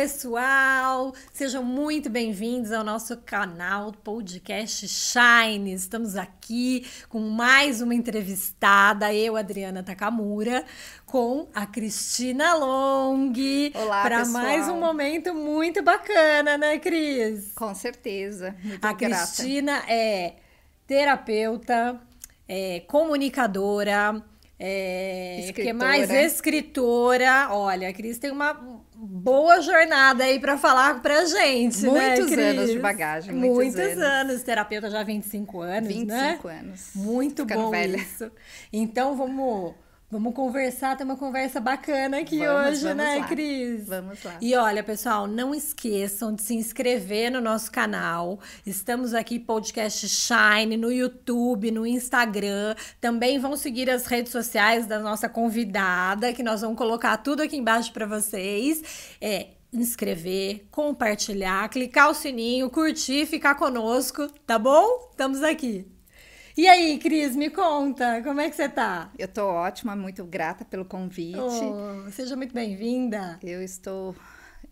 pessoal! Sejam muito bem-vindos ao nosso canal Podcast Shine. Estamos aqui com mais uma entrevistada, eu, Adriana Takamura, com a Cristina Long. Olá, Para mais um momento muito bacana, né, Cris? Com certeza. Muito A grata. Cristina é terapeuta, é comunicadora, é, que Escritora. mais escritora. Olha, a Cris tem uma boa jornada aí para falar pra gente, né, Muitos Cris? anos de bagagem, muitos anos. terapeuta já há 25 anos, né? 25 anos. Muito Ficando bom velha. isso. Então vamos, vamos conversar, ter uma conversa bacana aqui Vamos, hoje, vamos né, lá. Cris? Vamos lá. E olha, pessoal, não esqueçam de se inscrever no nosso canal. Estamos aqui podcast Shine no YouTube, no Instagram. Também vão seguir as redes sociais da nossa convidada, que nós vamos colocar tudo aqui embaixo para vocês. É inscrever, compartilhar, clicar o sininho, curtir, ficar conosco, tá bom? Estamos aqui. E aí, Cris, me conta, como é que você tá? Eu tô ótima, muito grata pelo convite. Oh, seja muito bem-vinda. Eu estou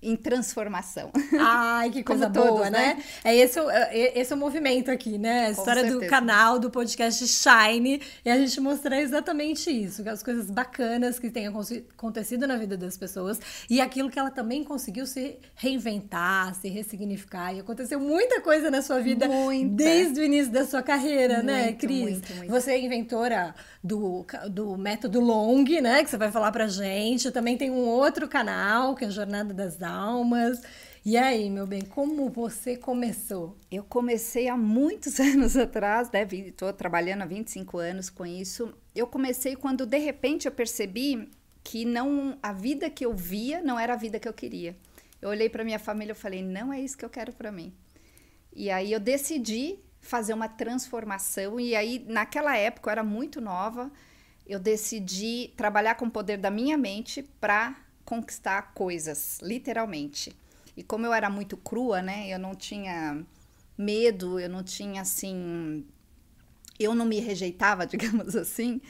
em transformação. Ai, que coisa todos, boa, né? né? É esse, o- é esse é o movimento aqui, né? A história do canal, do podcast Shine, e a gente mostrar exatamente isso, as coisas bacanas que têm aconte- acontecido na vida das pessoas e aquilo que ela também conseguiu se reinventar, se ressignificar. E aconteceu muita coisa na sua vida Muita. desde o início da sua carreira, né, Muito, Cris? muito, muito. Você é inventora do, do método Long, né? Que você vai falar pra gente. Também tem um outro canal, que é a Jornada das Almas. E aí, meu bem, como você começou? Eu comecei há muitos anos atrás, né? Estou trabalhando há 25 anos com isso. Eu comecei quando de repente eu percebi que não a vida que eu via não era a vida que eu queria. Eu olhei para minha família e falei, não é isso que eu quero para mim. E aí eu decidi fazer uma transformação e aí naquela época eu era muito nova, eu decidi trabalhar com o poder da minha mente para conquistar coisas, literalmente. E como eu era muito crua, né? Eu não tinha medo, eu não tinha assim, eu não me rejeitava, digamos assim.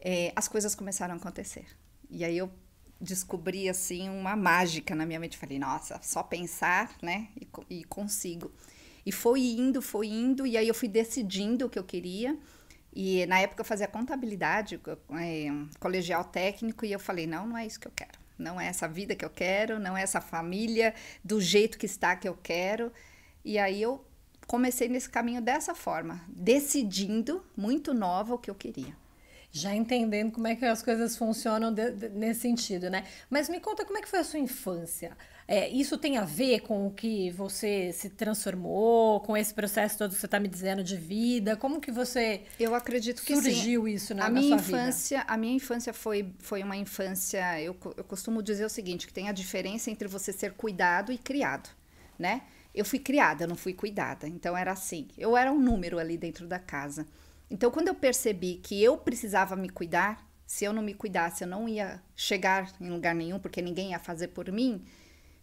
é, as coisas começaram a acontecer. E aí eu descobri assim uma mágica na minha mente. Falei, nossa, só pensar, né? E, e consigo. E foi indo, foi indo, e aí eu fui decidindo o que eu queria. E na época eu fazia contabilidade, é, colegial técnico, e eu falei, não, não é isso que eu quero. Não é essa vida que eu quero, não é essa família do jeito que está que eu quero. E aí eu comecei nesse caminho dessa forma, decidindo, muito nova, o que eu queria. Já entendendo como é que as coisas funcionam de- de- nesse sentido, né? Mas me conta como é que foi a sua infância. É, isso tem a ver com o que você se transformou, com esse processo todo que você está me dizendo de vida? Como que você Eu acredito que sim. surgiu isso na, a na minha sua vida? infância, a minha infância foi, foi uma infância. Eu, eu costumo dizer o seguinte: que tem a diferença entre você ser cuidado e criado, né? Eu fui criada, eu não fui cuidada. Então era assim. Eu era um número ali dentro da casa. Então quando eu percebi que eu precisava me cuidar, se eu não me cuidasse, eu não ia chegar em lugar nenhum, porque ninguém ia fazer por mim.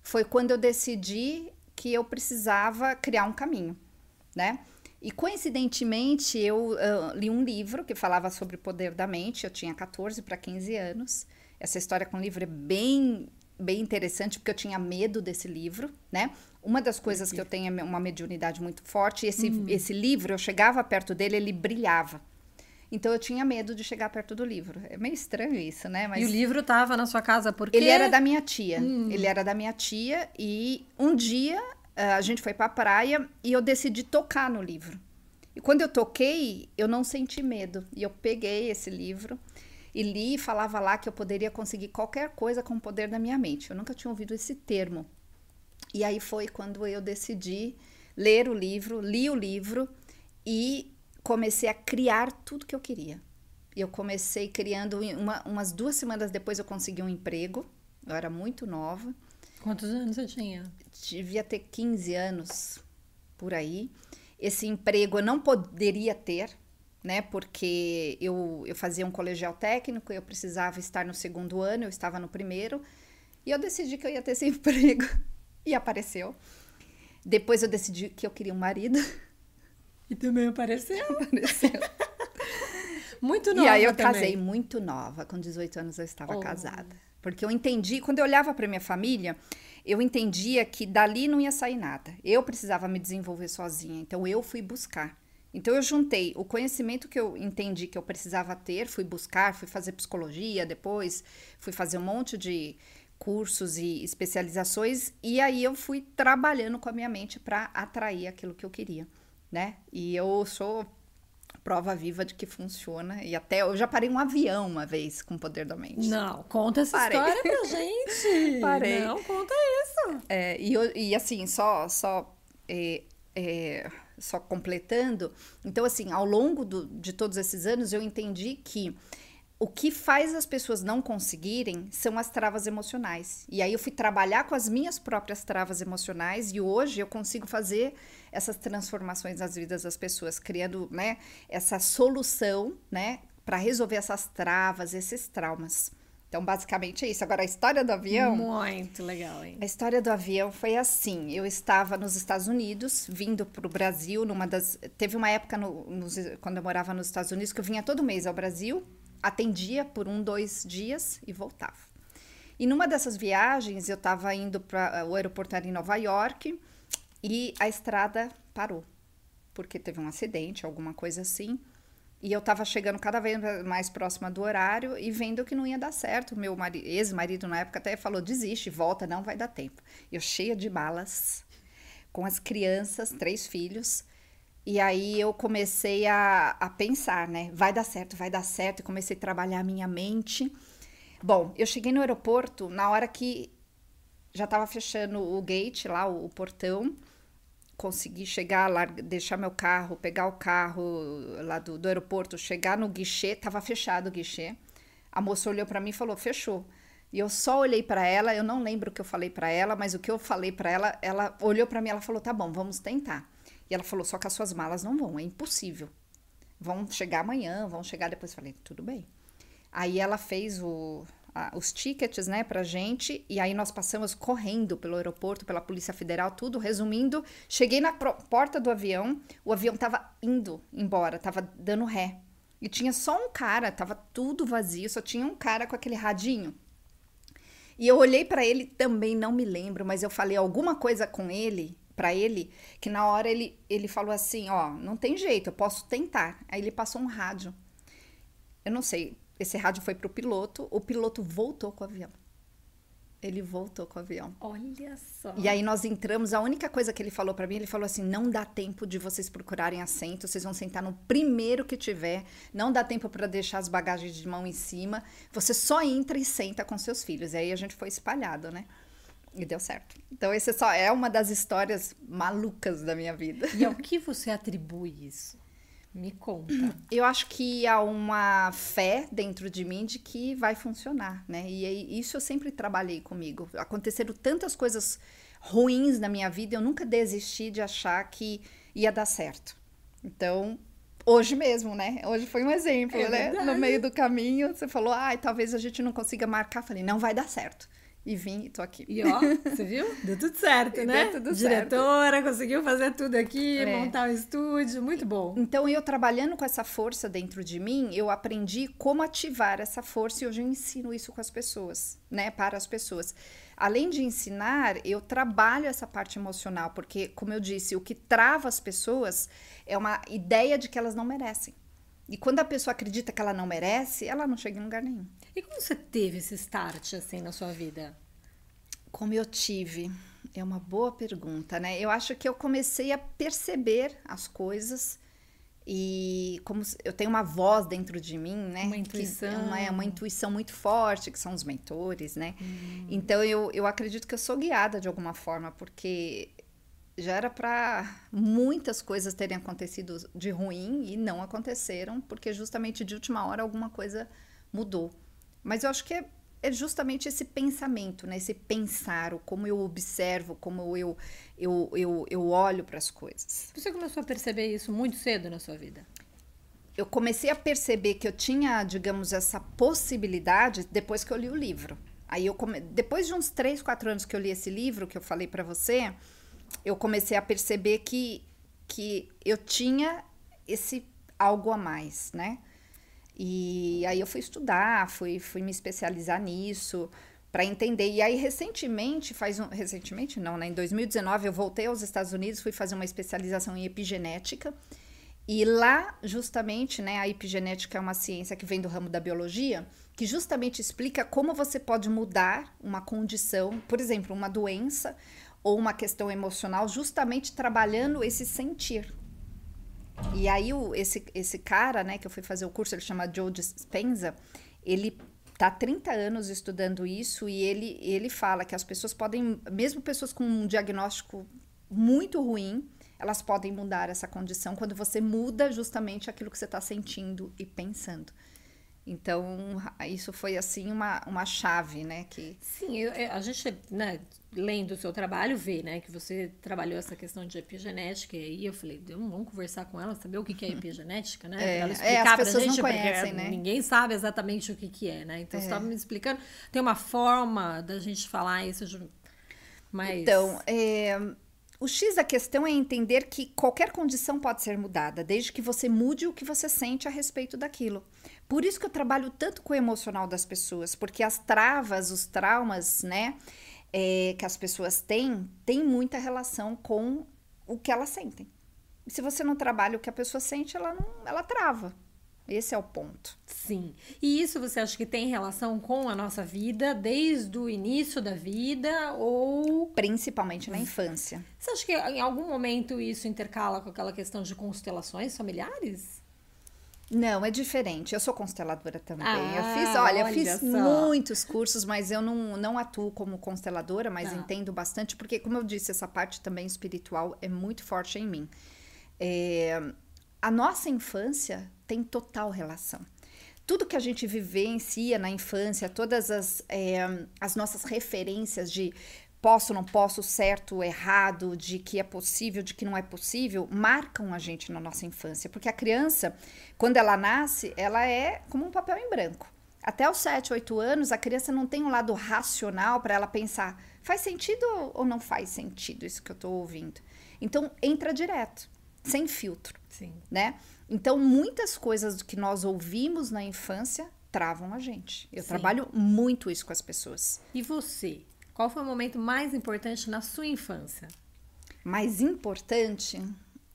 Foi quando eu decidi que eu precisava criar um caminho, né? E coincidentemente eu ah, li um livro que falava sobre o poder da mente. Eu tinha 14 para 15 anos. Essa história com o livro é bem bem interessante porque eu tinha medo desse livro, né? Uma das coisas que eu tenho é uma mediunidade muito forte. e Esse esse livro eu chegava perto dele, ele brilhava. Então eu tinha medo de chegar perto do livro. É meio estranho isso, né? Mas E o livro estava na sua casa porque ele era da minha tia. Ele era da minha tia e um dia ah, a gente foi pra praia e eu decidi tocar no livro. E quando eu toquei, eu não senti medo. E eu peguei esse livro e li e falava lá que eu poderia conseguir qualquer coisa com o poder da minha mente. Eu nunca tinha ouvido esse termo. E aí foi quando eu decidi ler o livro, li o livro e comecei a criar tudo que eu queria. Eu comecei criando, uma- umas duas semanas depois eu consegui um emprego, eu era muito nova, Quantos anos você tinha? devia ter 15 anos por aí. Esse emprego eu não poderia ter, né? Porque eu, eu fazia um colegial técnico, eu precisava estar no segundo ano, eu estava no primeiro, e eu decidi que eu ia ter esse emprego. E apareceu. Depois eu decidi que eu queria um marido. E também apareceu. Apareceu. Muito nova E aí eu também. casei muito nova, com 18 anos eu estava Oh. casada. Porque eu entendi, quando eu olhava para minha família, eu entendia que dali não ia sair nada. Eu precisava me desenvolver sozinha, então eu fui buscar. Então eu juntei o conhecimento que eu entendi que eu precisava ter, fui buscar, fui fazer psicologia depois, fui fazer um monte de cursos e especializações e aí eu fui trabalhando com a minha mente para atrair aquilo que eu queria, né? E eu sou prova viva de que funciona. E até eu já parei um avião uma vez com o poder da mente. Não, conta essa Parei. história pra gente. Parei. Não, conta isso. É, e, eu- e assim, só, só, é, é, só completando. Então, assim, ao longo do- de todos esses anos, eu entendi que o que faz as pessoas não conseguirem são as travas emocionais. E aí eu fui trabalhar com as minhas próprias travas emocionais e hoje eu consigo fazer essas transformações nas vidas das pessoas, criando, né, essa solução, né, para resolver essas travas, esses traumas. Então, basicamente é isso. Agora, a história do avião. Muito legal, hein? A história do avião foi assim. Eu estava nos Estados Unidos, vindo para o Brasil, numa das. Teve uma época no- nos- quando eu morava nos Estados Unidos que eu vinha todo mês ao Brasil, atendia por um, dois dias e voltava. E numa dessas viagens eu estava indo para o aeroporto era em Nova York e a estrada parou porque teve um acidente, alguma coisa assim. E eu tava chegando cada vez mais próxima do horário e vendo que não ia dar certo. Meu mari- ex-marido na época até falou: desiste, volta, não vai dar tempo. Eu cheia de malas, com as crianças, três filhos. E aí eu comecei a, a pensar, né? Vai dar certo, vai dar certo. E comecei a trabalhar a minha mente. Bom, eu cheguei no aeroporto na hora que já estava fechando o gate lá, o, o portão consegui chegar lá, deixar meu carro, pegar o carro lá do, do aeroporto, chegar no guichê, tava fechado o guichê. A moça olhou para mim e falou: "Fechou". E eu só olhei para ela, eu não lembro o que eu falei para ela, mas o que eu falei para ela, ela olhou para mim, ela falou: "Tá bom, vamos tentar". E ela falou: "Só que as suas malas não vão, é impossível. Vão chegar amanhã, vão chegar depois". Eu falei: "Tudo bem". Aí ela fez o, a- os tickets, né, pra gente, e aí nós passamos correndo pelo aeroporto, pela Polícia Federal, tudo. Resumindo, cheguei na pro- porta do avião, o avião tava indo embora, tava dando ré. E tinha só um cara, tava tudo vazio, só tinha um cara com aquele radinho. E eu olhei pra ele, também não me lembro, mas eu falei alguma coisa com ele, pra ele, que na hora ele, ele falou assim: Ó, não tem jeito, eu posso tentar. Aí ele passou um rádio. Eu não sei, esse rádio foi pro piloto, o piloto voltou com o avião. Ele voltou com o avião. Olha só. E aí nós entramos, a única coisa que ele falou pra mim, ele falou assim: "Não dá tempo de vocês procurarem assento, vocês vão sentar no primeiro que tiver, não dá tempo pra deixar as bagagens de mão em cima, você só entra e senta com seus filhos". E aí a gente foi espalhado, né? E deu certo. Então esse só é uma das histórias malucas da minha vida. E ao que você atribui isso? Me conta. Eu acho que há uma fé dentro de mim de que vai funcionar, né? E isso eu sempre trabalhei comigo. Aconteceram tantas coisas ruins na minha vida, eu nunca desisti de achar que ia dar certo. Então, hoje mesmo, né? Hoje foi um exemplo, É né? verdade. No meio do caminho, você falou, ai, talvez a gente não consiga marcar. Falei, não vai dar certo. E vim e tô aqui. E ó, você viu? Deu tudo certo, Deu né? tudo certo. Diretora, conseguiu fazer tudo aqui, É. montar o estúdio, muito bom. Então, eu trabalhando com essa força dentro de mim, eu aprendi como ativar essa força e hoje eu ensino isso com as pessoas, né? Para as pessoas. Além de ensinar, eu trabalho essa parte emocional, porque, como eu disse, o que trava as pessoas é uma ideia de que elas não merecem. E quando a pessoa acredita que ela não merece, ela não chega em lugar nenhum. E como você teve esse start assim na sua vida? Como eu tive? É uma boa pergunta, né? Eu acho que eu comecei a perceber as coisas e como eu tenho uma voz dentro de mim, né? Uma que intuição. é uma, é uma intuição muito forte, que são os mentores, né? Então eu, eu acredito que eu sou guiada de alguma forma, porque já era para muitas coisas terem acontecido de ruim e não aconteceram, porque justamente de última hora alguma coisa mudou. Mas eu acho que é, é justamente esse pensamento, né? Esse pensar, o como eu observo, como eu, eu, eu, eu olho para as coisas. Você começou a perceber isso muito cedo na sua vida? Eu comecei a perceber que eu tinha, digamos, essa possibilidade depois que eu li o livro. Aí eu come... depois de uns três, quatro anos que eu li esse livro que eu falei para você, eu comecei a perceber que, que eu tinha esse algo a mais, né? E aí eu fui estudar, fui, fui me especializar nisso para entender. E aí recentemente, faz um, recentemente não, né? Em 2019 eu voltei aos Estados Unidos, fui fazer uma especialização em epigenética. E lá, justamente, né, a epigenética é uma ciência que vem do ramo da biologia, que justamente explica como você pode mudar uma condição, por exemplo, uma doença ou uma questão emocional, justamente trabalhando esse sentir. E aí, o, esse, esse cara, né, que eu fui fazer o curso, ele chama Joe Dispenza, ele tá há 30 anos estudando isso e ele, ele fala que as pessoas podem, mesmo pessoas com um diagnóstico muito ruim, elas podem mudar essa condição quando você muda justamente aquilo que você está sentindo e pensando. Então, isso foi assim uma, uma chave, né? Que... Sim, eu, a gente, né, lendo o seu trabalho, vê, né, que você trabalhou essa questão de epigenética, e aí eu falei, vamos conversar com ela, saber o que, que é uhum. epigenética, né? É, ela explicar é, as pessoas gente, não conhecem, né? Ninguém sabe exatamente o que, que é, né? Então, é. você estava me explicando. Tem uma forma da gente falar isso, mas... Então, é, o X da questão é entender que qualquer condição pode ser mudada, desde que você mude o que você sente a respeito daquilo. Por isso que eu trabalho tanto com o emocional das pessoas, porque as travas, os traumas, né, é, que as pessoas têm, tem muita relação com o que elas sentem. Se você não trabalha o que a pessoa sente, ela não, ela trava. Esse é o ponto. Sim. E isso você acha que tem relação com a nossa vida desde o início da vida ou principalmente na infância? Você acha que em algum momento isso intercala com aquela questão de constelações familiares? Não, é diferente. Eu sou consteladora também. Ah, eu fiz, olha, olha eu fiz só. muitos cursos, mas eu não, não atuo como consteladora, mas ah. entendo bastante, porque, como eu disse, essa parte também espiritual é muito forte em mim. É, a nossa infância tem total relação. Tudo que a gente vivencia na infância, todas as, é, as nossas referências de posso, não posso, certo, errado, de que é possível, de que não é possível, marcam a gente na nossa infância. Porque a criança, quando ela nasce, ela é como um papel em branco. Até os 7, 8 anos, a criança não tem um lado racional para ela pensar: faz sentido ou não faz sentido isso que eu estou ouvindo? Então, entra direto sem filtro, Sim. né? Então, muitas coisas que nós ouvimos na infância travam a gente. Eu Sim. trabalho muito isso com as pessoas. E você? Qual foi o momento mais importante na sua infância? Mais importante?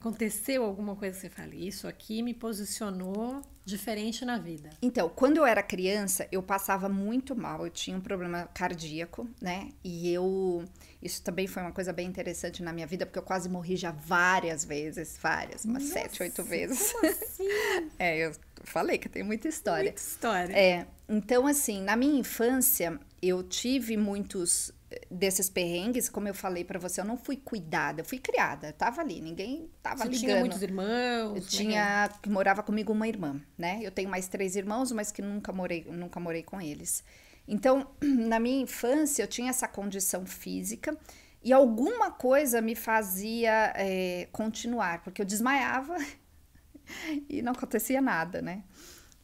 Aconteceu alguma coisa que você fala, isso aqui me posicionou diferente na vida? Então, quando eu era criança, eu passava muito mal, eu tinha um problema cardíaco, né? E eu. Isso também foi uma coisa bem interessante na minha vida, porque eu quase morri já várias vezes, várias, umas Nossa, sete, oito vezes. Como assim? é, eu falei que tem muita história. Muita história. É. Então, assim, na minha infância, eu tive muitos desses perrengues, como eu falei para você, eu não fui cuidada, eu fui criada, tava ali, ninguém tava você ligando. tinha muitos irmãos? Eu tinha, que morava comigo uma irmã, né? Eu tenho mais três irmãos, mas que nunca morei, nunca morei com eles. Então, na minha infância, eu tinha essa condição física e alguma coisa me fazia é, continuar, porque eu desmaiava e não acontecia nada, né?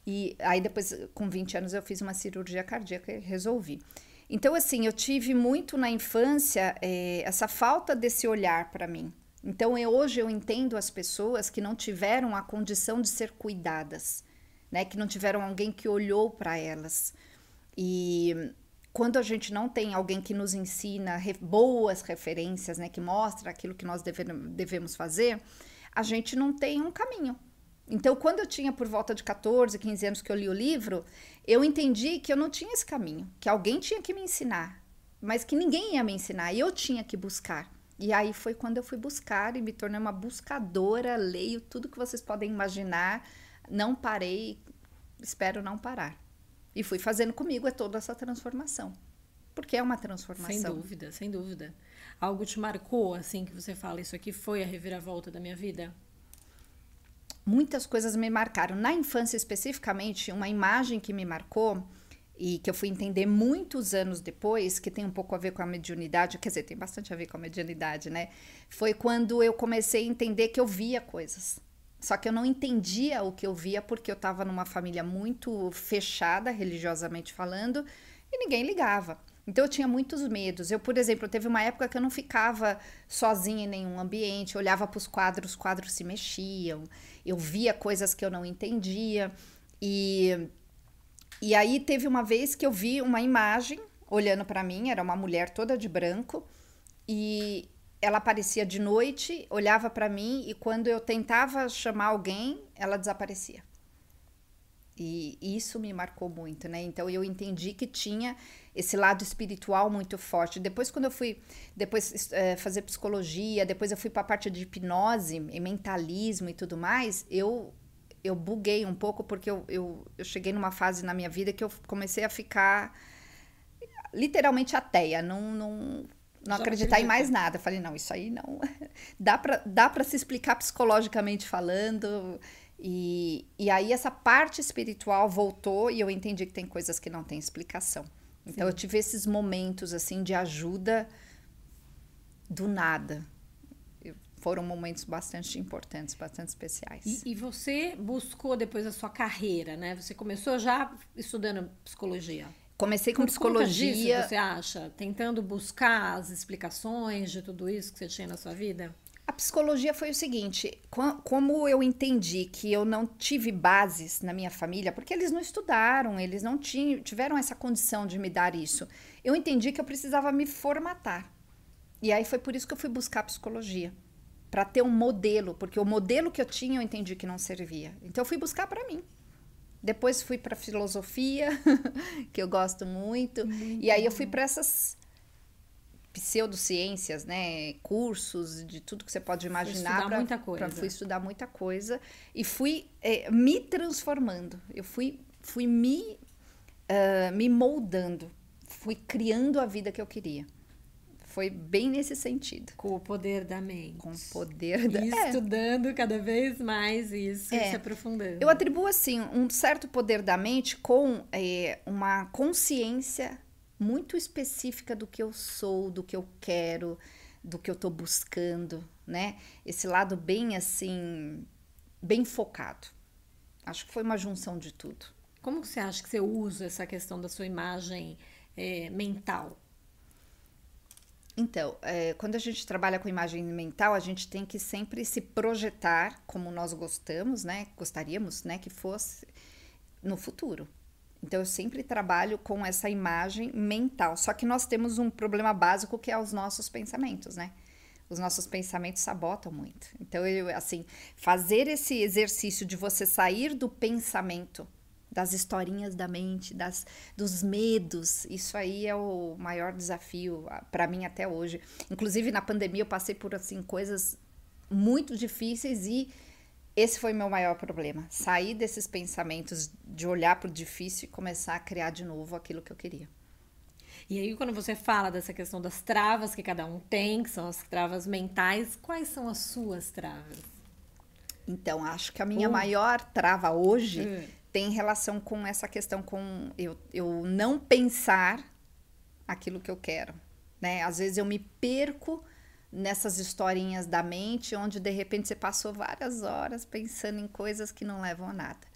E aí depois, com 20 anos, eu fiz uma cirurgia cardíaca e resolvi. Então, assim, eu tive muito na infância é, essa falta desse olhar para mim. Então, eu, hoje eu entendo as pessoas que não tiveram a condição de ser cuidadas, né? Que não tiveram alguém que olhou para elas. E quando a gente não tem alguém que nos ensina re boas referências, né? Que mostra aquilo que nós deve devemos fazer, a gente não tem um caminho. Então, quando eu tinha por volta de 14, 15 anos que eu li o livro, eu entendi que eu não tinha esse caminho, que alguém tinha que me ensinar, mas que ninguém ia me ensinar e eu tinha que buscar. E aí foi quando eu fui buscar e me tornei uma buscadora, leio tudo que vocês podem imaginar, não parei, espero não parar. E fui fazendo comigo é toda essa transformação. Porque é uma transformação. Sem dúvida, sem dúvida. Algo te marcou, assim, que você fala, isso aqui foi a reviravolta da minha vida? Muitas coisas me marcaram. Na infância, especificamente, uma imagem que me marcou e que eu fui entender muitos anos depois, que tem um pouco a ver com a mediunidade, quer dizer, tem bastante a ver com a mediunidade, né? Foi quando eu comecei a entender que eu via coisas. Só que eu não entendia o que eu via porque eu estava numa família muito fechada, religiosamente falando, e ninguém ligava. Então eu tinha muitos medos. Eu, por exemplo, teve uma época que eu não ficava sozinha em nenhum ambiente, olhava para os quadros, os quadros se mexiam, eu via coisas que eu não entendia. E, e aí teve uma vez que eu vi uma imagem olhando para mim, era uma mulher toda de branco, e ela aparecia de noite, olhava para mim e quando eu tentava chamar alguém, ela desaparecia. E isso me marcou muito, né? Então eu entendi que tinha esse lado espiritual muito forte. Depois, quando eu fui depois é, fazer psicologia, depois eu fui para a parte de hipnose e mentalismo e tudo mais, eu eu buguei um pouco porque eu, eu, eu cheguei numa fase na minha vida que eu comecei a ficar literalmente ateia, não, não, não acreditar em mais nada. Eu falei, não, isso aí não. dá para dá se explicar psicologicamente falando. E, e aí essa parte espiritual voltou e eu entendi que tem coisas que não tem explicação. Então Sim. eu tive esses momentos assim de ajuda do nada. Foram momentos bastante importantes, bastante especiais. E, e você buscou depois a sua carreira, né? Você começou já estudando psicologia? Comecei com Por psicologia. Disso, você acha? Tentando buscar as explicações de tudo isso que você tinha na sua vida? Psicologia foi o seguinte: como eu entendi que eu não tive bases na minha família, porque eles não estudaram, eles não tinham, tiveram essa condição de me dar isso, eu entendi que eu precisava me formatar. E aí foi por isso que eu fui buscar psicologia, para ter um modelo, porque o modelo que eu tinha eu entendi que não servia. Então eu fui buscar para mim. Depois fui para filosofia, que eu gosto muito, muito e aí eu fui para essas pseudociências, né, cursos de tudo que você pode imaginar para muita coisa. Pra, fui estudar muita coisa e fui é, me transformando. Eu fui fui me uh, me moldando, fui criando a vida que eu queria. Foi bem nesse sentido. Com o poder da mente. Com o poder da E é. estudando cada vez mais isso é. e se aprofundando. Eu atribuo, assim, um certo poder da mente com é, uma consciência muito específica do que eu sou, do que eu quero, do que eu tô buscando, né? Esse lado bem assim, bem focado. Acho que foi uma junção de tudo. Como você acha que você usa essa questão da sua imagem é, mental? Então, é, quando a gente trabalha com imagem mental, a gente tem que sempre se projetar como nós gostamos, né? Gostaríamos, né, que fosse no futuro. Então, eu sempre trabalho com essa imagem mental. Só que nós temos um problema básico que é os nossos pensamentos, né? Os nossos pensamentos sabotam muito. Então, eu, assim, fazer esse exercício de você sair do pensamento das historinhas da mente, das, dos medos. Isso aí é o maior desafio ah, para mim até hoje. Inclusive na pandemia eu passei por assim coisas muito difíceis e esse foi meu maior problema. Sair desses pensamentos de olhar para o difícil e começar a criar de novo aquilo que eu queria. E aí, quando você fala dessa questão das travas que cada um tem, que são as travas mentais, quais são as suas travas? Então, acho que a minha uh. maior trava hoje uh tem relação com essa questão com eu, eu não pensar aquilo que eu quero, né? Às vezes eu me perco nessas historinhas da mente, onde de repente você passou várias horas pensando em coisas que não levam a nada.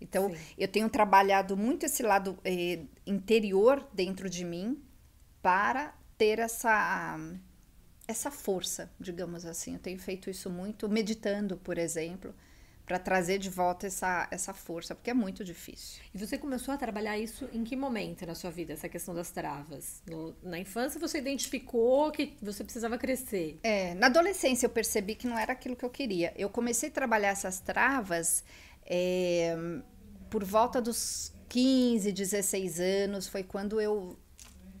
Então, Sim. eu tenho trabalhado muito esse lado eh, interior dentro de mim para ter essa essa força, digamos assim. Eu tenho feito isso muito meditando, por exemplo para trazer de volta essa, essa força, porque é muito difícil. E você começou a trabalhar isso em que momento na sua vida, essa questão das travas? No, na infância você identificou que você precisava crescer? É, na adolescência eu percebi que não era aquilo que eu queria. Eu comecei a trabalhar essas travas é, por volta dos 15, 16 anos, foi quando eu,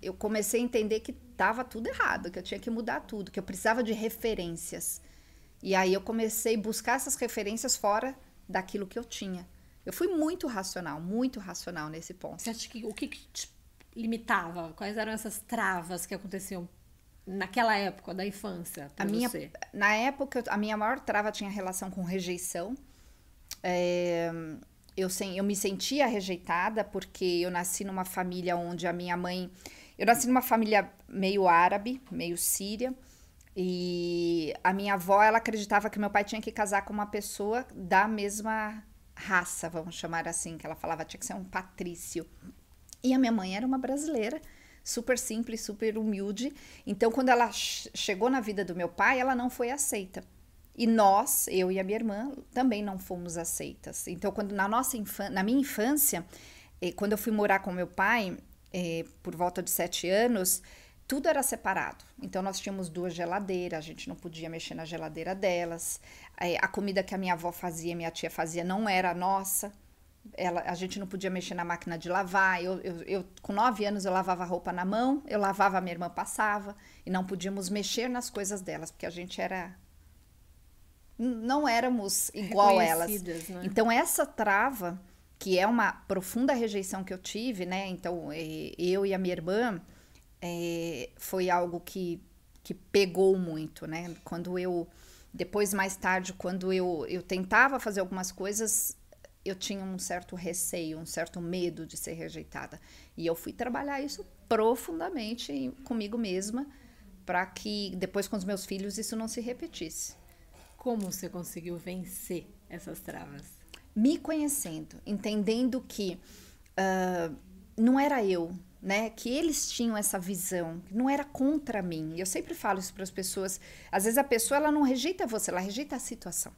eu comecei a entender que estava tudo errado, que eu tinha que mudar tudo, que eu precisava de referências. E aí eu comecei a buscar essas referências fora daquilo que eu tinha. Eu fui muito racional, muito racional nesse ponto. Você acha que o que, te limitava? Quais eram essas travas que aconteciam naquela época da infância a minha, você? Na época, a minha maior trava tinha relação com rejeição. É, eu, sem, eu me sentia rejeitada porque eu nasci numa família onde a minha mãe. Eu nasci numa família meio árabe, meio síria. E a minha avó, ela acreditava que meu pai tinha que casar com uma pessoa da mesma raça, vamos chamar assim, que ela falava tinha que ser um patrício. E a minha mãe era uma brasileira, super simples, super humilde. Então, quando ela chegou na vida do meu pai, ela não foi aceita. E nós, eu e a minha irmã, também não fomos aceitas. Então, quando na nossa infância, na minha infância, eh, quando eu fui morar com meu pai, eh, por volta de sete anos, tudo era separado. Então, nós tínhamos duas geladeiras, a gente não podia mexer na geladeira delas. Eh, a comida que a minha avó fazia, minha tia fazia, não era nossa. Ela, a gente não podia mexer na máquina de lavar. Eu, eu, eu, com nove anos, eu lavava roupa na mão, eu lavava, a minha irmã passava. E não podíamos mexer nas coisas delas, porque a gente era não éramos igual a elas. Né? Então, essa trava, que é uma profunda rejeição que eu tive, né? Então, eu e a minha irmã, é, foi algo que, que pegou muito, né? Quando eu, depois, mais tarde, quando eu, eu tentava fazer algumas coisas, eu tinha um certo receio, um certo medo de ser rejeitada. E eu fui trabalhar isso profundamente comigo mesma, para que depois com os meus filhos isso não se repetisse. Como você conseguiu vencer essas travas? Me conhecendo, entendendo que uh, não era eu, né? Que eles tinham essa visão, não era contra mim. Eu sempre falo isso para as pessoas. Às vezes a pessoa ela não rejeita você, ela rejeita a situação.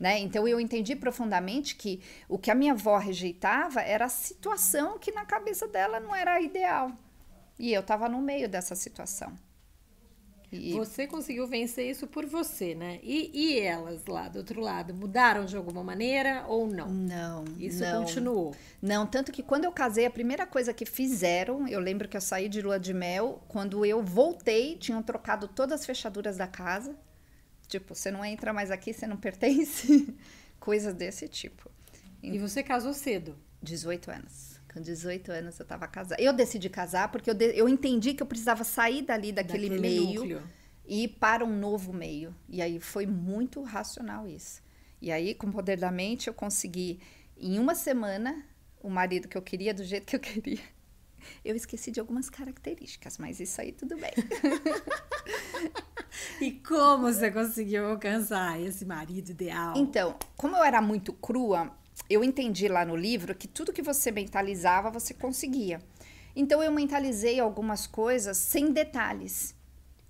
Né? Então eu entendi profundamente que o que a minha avó rejeitava era a situação que na cabeça dela não era ideal. E eu estava no meio dessa situação. E... Você conseguiu vencer isso por você, né? E, e elas lá do outro lado mudaram de alguma maneira ou não? Não. Isso não. continuou. Não, tanto que quando eu casei, a primeira coisa que fizeram, eu lembro que eu saí de lua de mel, quando eu voltei, tinham trocado todas as fechaduras da casa. Tipo, você não entra mais aqui, você não pertence. Coisas desse tipo. E você casou cedo? 18 anos. Com 18 anos eu estava casada. Eu decidi casar porque eu, de, eu entendi que eu precisava sair dali daquele, daquele meio núcleo. e ir para um novo meio. E aí foi muito racional isso. E aí, com o poder da mente, eu consegui, em uma semana, o marido que eu queria do jeito que eu queria. Eu esqueci de algumas características, mas isso aí tudo bem. e como você conseguiu alcançar esse marido ideal? Então, como eu era muito crua, eu entendi lá no livro que tudo que você mentalizava, você conseguia. Então eu mentalizei algumas coisas sem detalhes.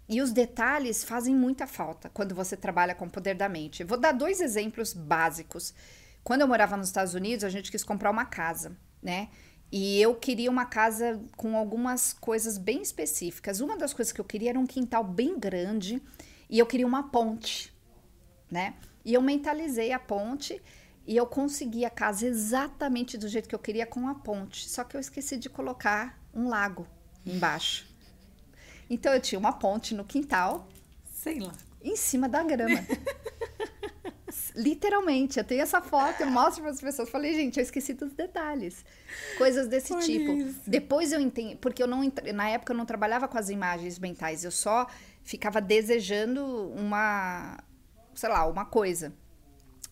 E os detalhes fazem muita falta quando você trabalha com o poder da mente. Vou dar dois exemplos básicos. Quando eu morava nos Estados Unidos, a gente quis comprar uma casa, né? E eu queria uma casa com algumas coisas bem específicas. Uma das coisas que eu queria era um quintal bem grande e eu queria uma ponte, né? E eu mentalizei a ponte e eu consegui a casa exatamente do jeito que eu queria com a ponte. Só que eu esqueci de colocar um lago embaixo. Então eu tinha uma ponte no quintal. Sei lá. Em cima da grama. Literalmente, eu tenho essa foto, eu mostro para as pessoas. Falei, gente, eu esqueci dos detalhes. Coisas desse Olha tipo. Isso. Depois eu entendi, porque eu não na época eu não trabalhava com as imagens mentais, eu só ficava desejando uma, sei lá, uma coisa.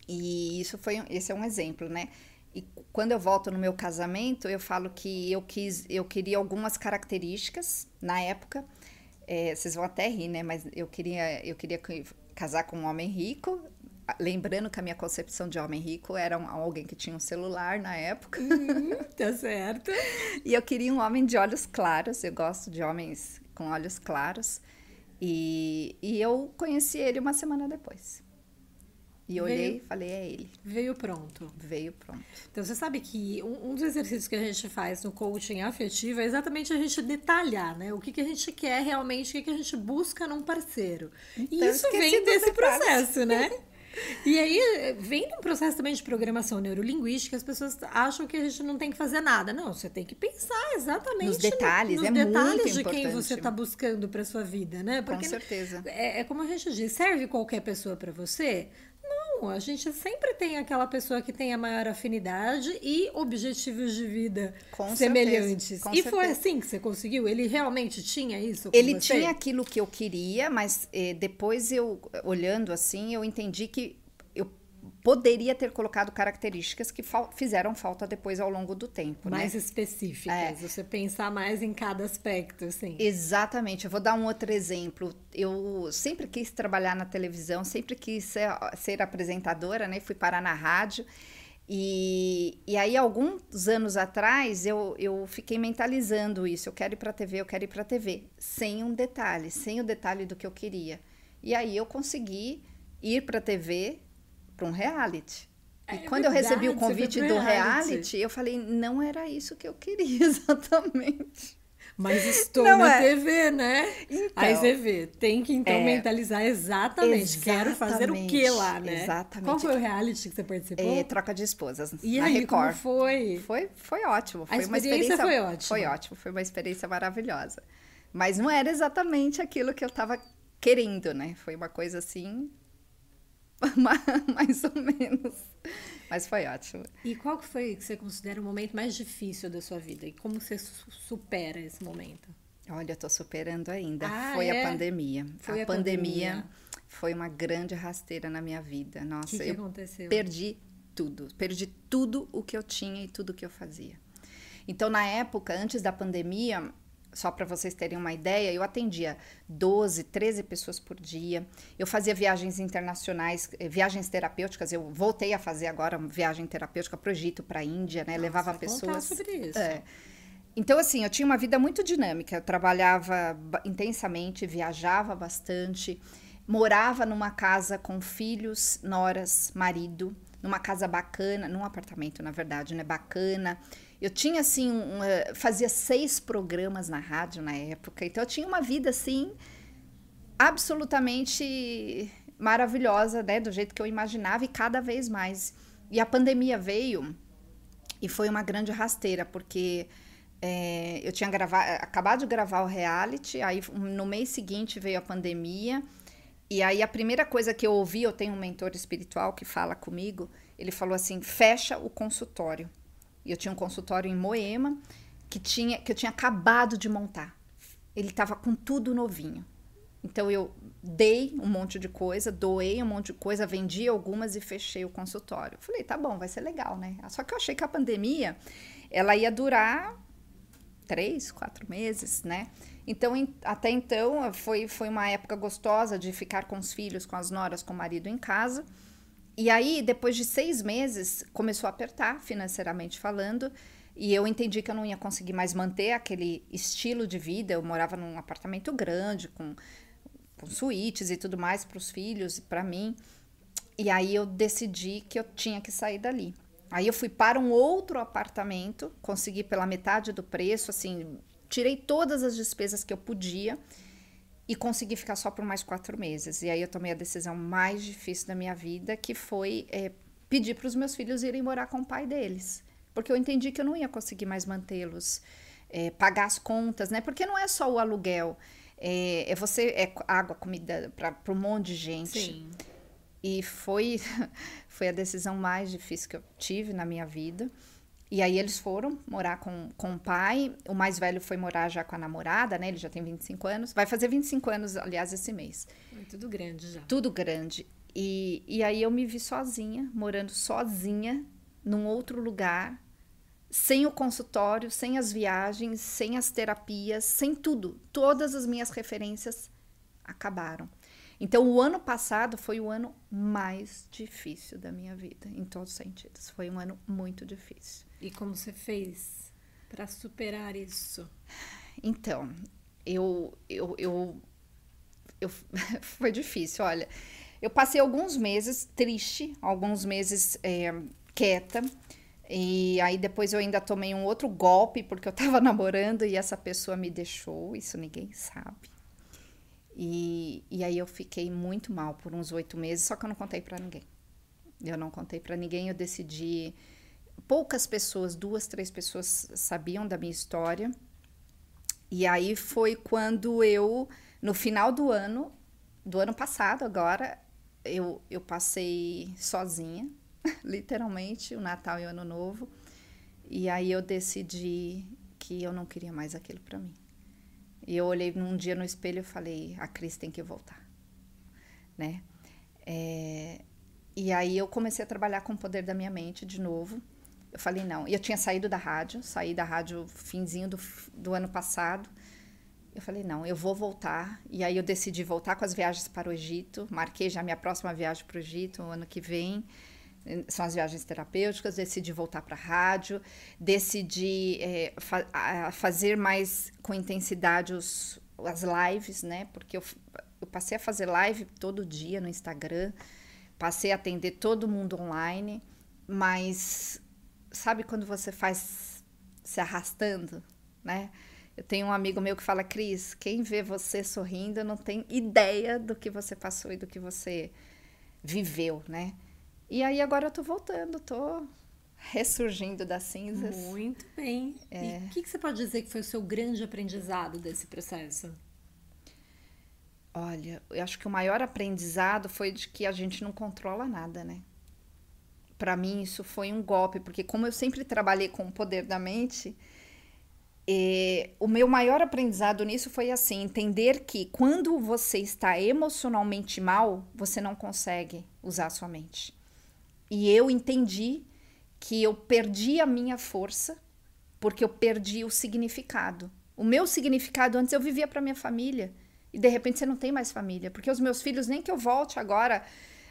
E isso foi, esse é um exemplo, né? E quando eu volto no meu casamento, eu falo que eu quis, eu queria algumas características na época. É, vocês vão até rir, né? Mas eu queria, eu queria casar com um homem rico. Lembrando que a minha concepção de homem rico era um, alguém que tinha um celular na época. Uhum, tá certo. e eu queria um homem de olhos claros. Eu gosto de homens com olhos claros. E, e eu conheci ele uma semana depois. E olhei e falei, é ele. Veio pronto. Veio pronto. Então, você sabe que um, um, dos exercícios que a gente faz no coaching afetivo é exatamente a gente detalhar, né? O que, que a gente quer realmente, o que, que a gente busca num parceiro. Então, e isso vem desse processo, né? E aí, vem um processo também de programação neurolinguística, as pessoas acham que a gente não tem que fazer nada. Não, você tem que pensar exatamente nos detalhes, nos é detalhes muito de quem você está buscando para sua vida, né? Porque Com certeza. É, é, como a gente diz, serve qualquer pessoa para você? Não, a gente sempre tem aquela pessoa que tem a maior afinidade e objetivos de vida com semelhantes. Com e certeza. foi assim que você conseguiu? Ele realmente tinha isso? Ele você? tinha aquilo que eu queria, mas eh, depois eu, olhando assim, eu entendi que poderia ter colocado características que fal fizeram falta depois ao longo do tempo. Né? Mais né? específicas, é. você pensar mais em cada aspecto, assim. Exatamente. Eu vou dar um outro exemplo. Eu sempre quis trabalhar na televisão, sempre quis ser, ser apresentadora, né? Fui parar na rádio. E, e aí, alguns anos atrás, eu, eu fiquei mentalizando isso. Eu quero ir para TV, eu quero ir para TV. Sem um detalhe, sem o detalhe do que eu queria. E aí eu consegui ir para a TV para um reality. E É quando eu verdade, recebi o convite do reality. reality, eu falei, não era isso que eu queria exatamente. Mas estou Não na é. TV, né? Então, Aí você vê, tem que então É. mentalizar exatamente. Quero fazer o que lá, né? Exatamente. Qual foi o reality que você participou? é, troca de esposas e na aí, Record. como foi? Foi, foi ótimo. Foi uma experiência experiência foi ótima. Foi ótimo, foi uma experiência maravilhosa. Mas não era exatamente aquilo que eu estava querendo, né? Foi uma coisa assim, mais ou menos. Mas foi ótimo. E qual que foi que você considera o momento mais difícil da sua vida? E como você su- supera esse momento? Olha, eu tô superando ainda. Ah, foi é? a pandemia. Foi a, a pandemia, pandemia. foi uma grande rasteira na minha vida. Nossa, que, que eu aconteceu? perdi tudo. Perdi tudo o que eu tinha e tudo o que eu fazia. Então, na época, antes da pandemia, só para vocês terem uma ideia, eu atendia 12, 13 pessoas por dia. Eu fazia viagens internacionais, eh, viagens terapêuticas. Eu voltei a fazer agora uma viagem terapêutica para o Egito, para a Índia, né? Levava Nossa, contar pessoas. sobre isso. É. Então, assim, eu tinha uma vida muito dinâmica. Eu trabalhava ba- intensamente, viajava bastante, morava numa casa com filhos, noras, marido, numa casa bacana, num apartamento, na verdade, né? Bacana. Eu tinha, assim, um, eh, fazia seis programas na rádio na época. Então, eu tinha uma vida, assim, absolutamente maravilhosa, né? Do jeito que eu imaginava e cada vez mais. E a pandemia veio e foi uma grande rasteira, porque é, eu tinha gravar, acabado de gravar o reality, aí no mês seguinte veio a pandemia, e aí a primeira coisa que eu ouvi, eu tenho um mentor espiritual que fala comigo, ele falou assim, fecha o consultório. E eu tinha um consultório em Moema, que, tinha, que eu tinha acabado de montar. Ele estava com tudo novinho. Então eu dei um monte de coisa, doei um monte de coisa, vendi algumas e fechei o consultório. Falei, tá bom, vai ser legal, né? Só que eu achei que a pandemia ela ia durar três, quatro meses, né? Então, em- até então, foi, foi uma época gostosa de ficar com os filhos, com as noras, com o marido em casa. E aí, depois de seis meses, começou a apertar, financeiramente falando, e eu entendi que eu não ia conseguir mais manter aquele estilo de vida. Eu morava num apartamento grande, com, com suítes e tudo mais para os filhos e para mim. E aí eu decidi que eu tinha que sair dali. Aí eu fui para um outro apartamento, consegui pela metade do preço, assim, tirei todas as despesas que eu podia e consegui ficar só por mais quatro meses. E aí eu tomei a decisão mais difícil da minha vida, que foi é, pedir para os meus filhos irem morar com o pai deles. Porque eu entendi que eu não ia conseguir mais mantê-los, é, pagar as contas, né? Porque não é só o aluguel, é, é você, é água, comida para um monte de gente. Sim. E foi, foi a decisão mais difícil que eu tive na minha vida. E aí eles foram morar com, com o pai. O mais velho foi morar já com a namorada, né? Ele já tem 25 anos. Vai fazer 25 anos, aliás, esse mês. É tudo grande já. Tudo grande. E, e aí eu me vi sozinha, morando sozinha, num outro lugar, sem o consultório, sem as viagens, sem as terapias, sem tudo. Todas as minhas referências acabaram. Então, o ano passado foi o ano mais difícil da minha vida, em todos os sentidos. Foi um ano muito difícil. E como você fez para superar isso? Então, eu, eu, eu, eu foi difícil. Olha, eu passei alguns meses triste, alguns meses é, quieta. E aí depois eu ainda tomei um outro golpe porque eu tava namorando e essa pessoa me deixou. Isso ninguém sabe. E, e aí eu fiquei muito mal por uns oito meses, só que eu não contei para ninguém. Eu não contei para ninguém, eu decidi. Poucas pessoas, duas, três pessoas sabiam da minha história. E aí foi quando eu, no final do ano, do ano passado agora, eu, eu passei sozinha, literalmente, o Natal e o Ano Novo. E aí eu decidi que eu não queria mais aquilo para mim. E eu olhei num dia no espelho e falei, a Cris tem que voltar, né? É, e aí eu comecei a trabalhar com o poder da minha mente de novo. Eu falei, não. E eu tinha saído da rádio, saí da rádio finzinho do, do ano passado. Eu falei, não, eu vou voltar. E aí eu decidi voltar com as viagens para o Egito. Marquei já minha próxima viagem para o Egito, o ano que vem. São as viagens terapêuticas. Decidi voltar para a rádio. Decidi é, fa fazer mais com intensidade os, as lives, né? Porque eu eu passei a fazer live todo dia no Instagram, passei a atender todo mundo online, mas sabe quando você faz se arrastando, né? Eu tenho um amigo meu que fala, Cris, quem vê você sorrindo não tem ideia do que você passou e do que você viveu, né? E aí agora eu tô voltando, tô ressurgindo das cinzas. Muito bem. É. E o que, que você pode dizer que foi o seu grande aprendizado desse processo? Olha, eu acho que o maior aprendizado foi de que a gente não controla nada, né? Para mim isso foi um golpe, porque como eu sempre trabalhei com o poder da mente, e, o meu maior aprendizado nisso foi assim, entender que quando você está emocionalmente mal, você não consegue usar a sua mente. E eu entendi que eu perdi a minha força porque eu perdi o significado. O meu significado antes eu vivia para minha família e de repente você não tem mais família, porque os meus filhos, nem que eu volte agora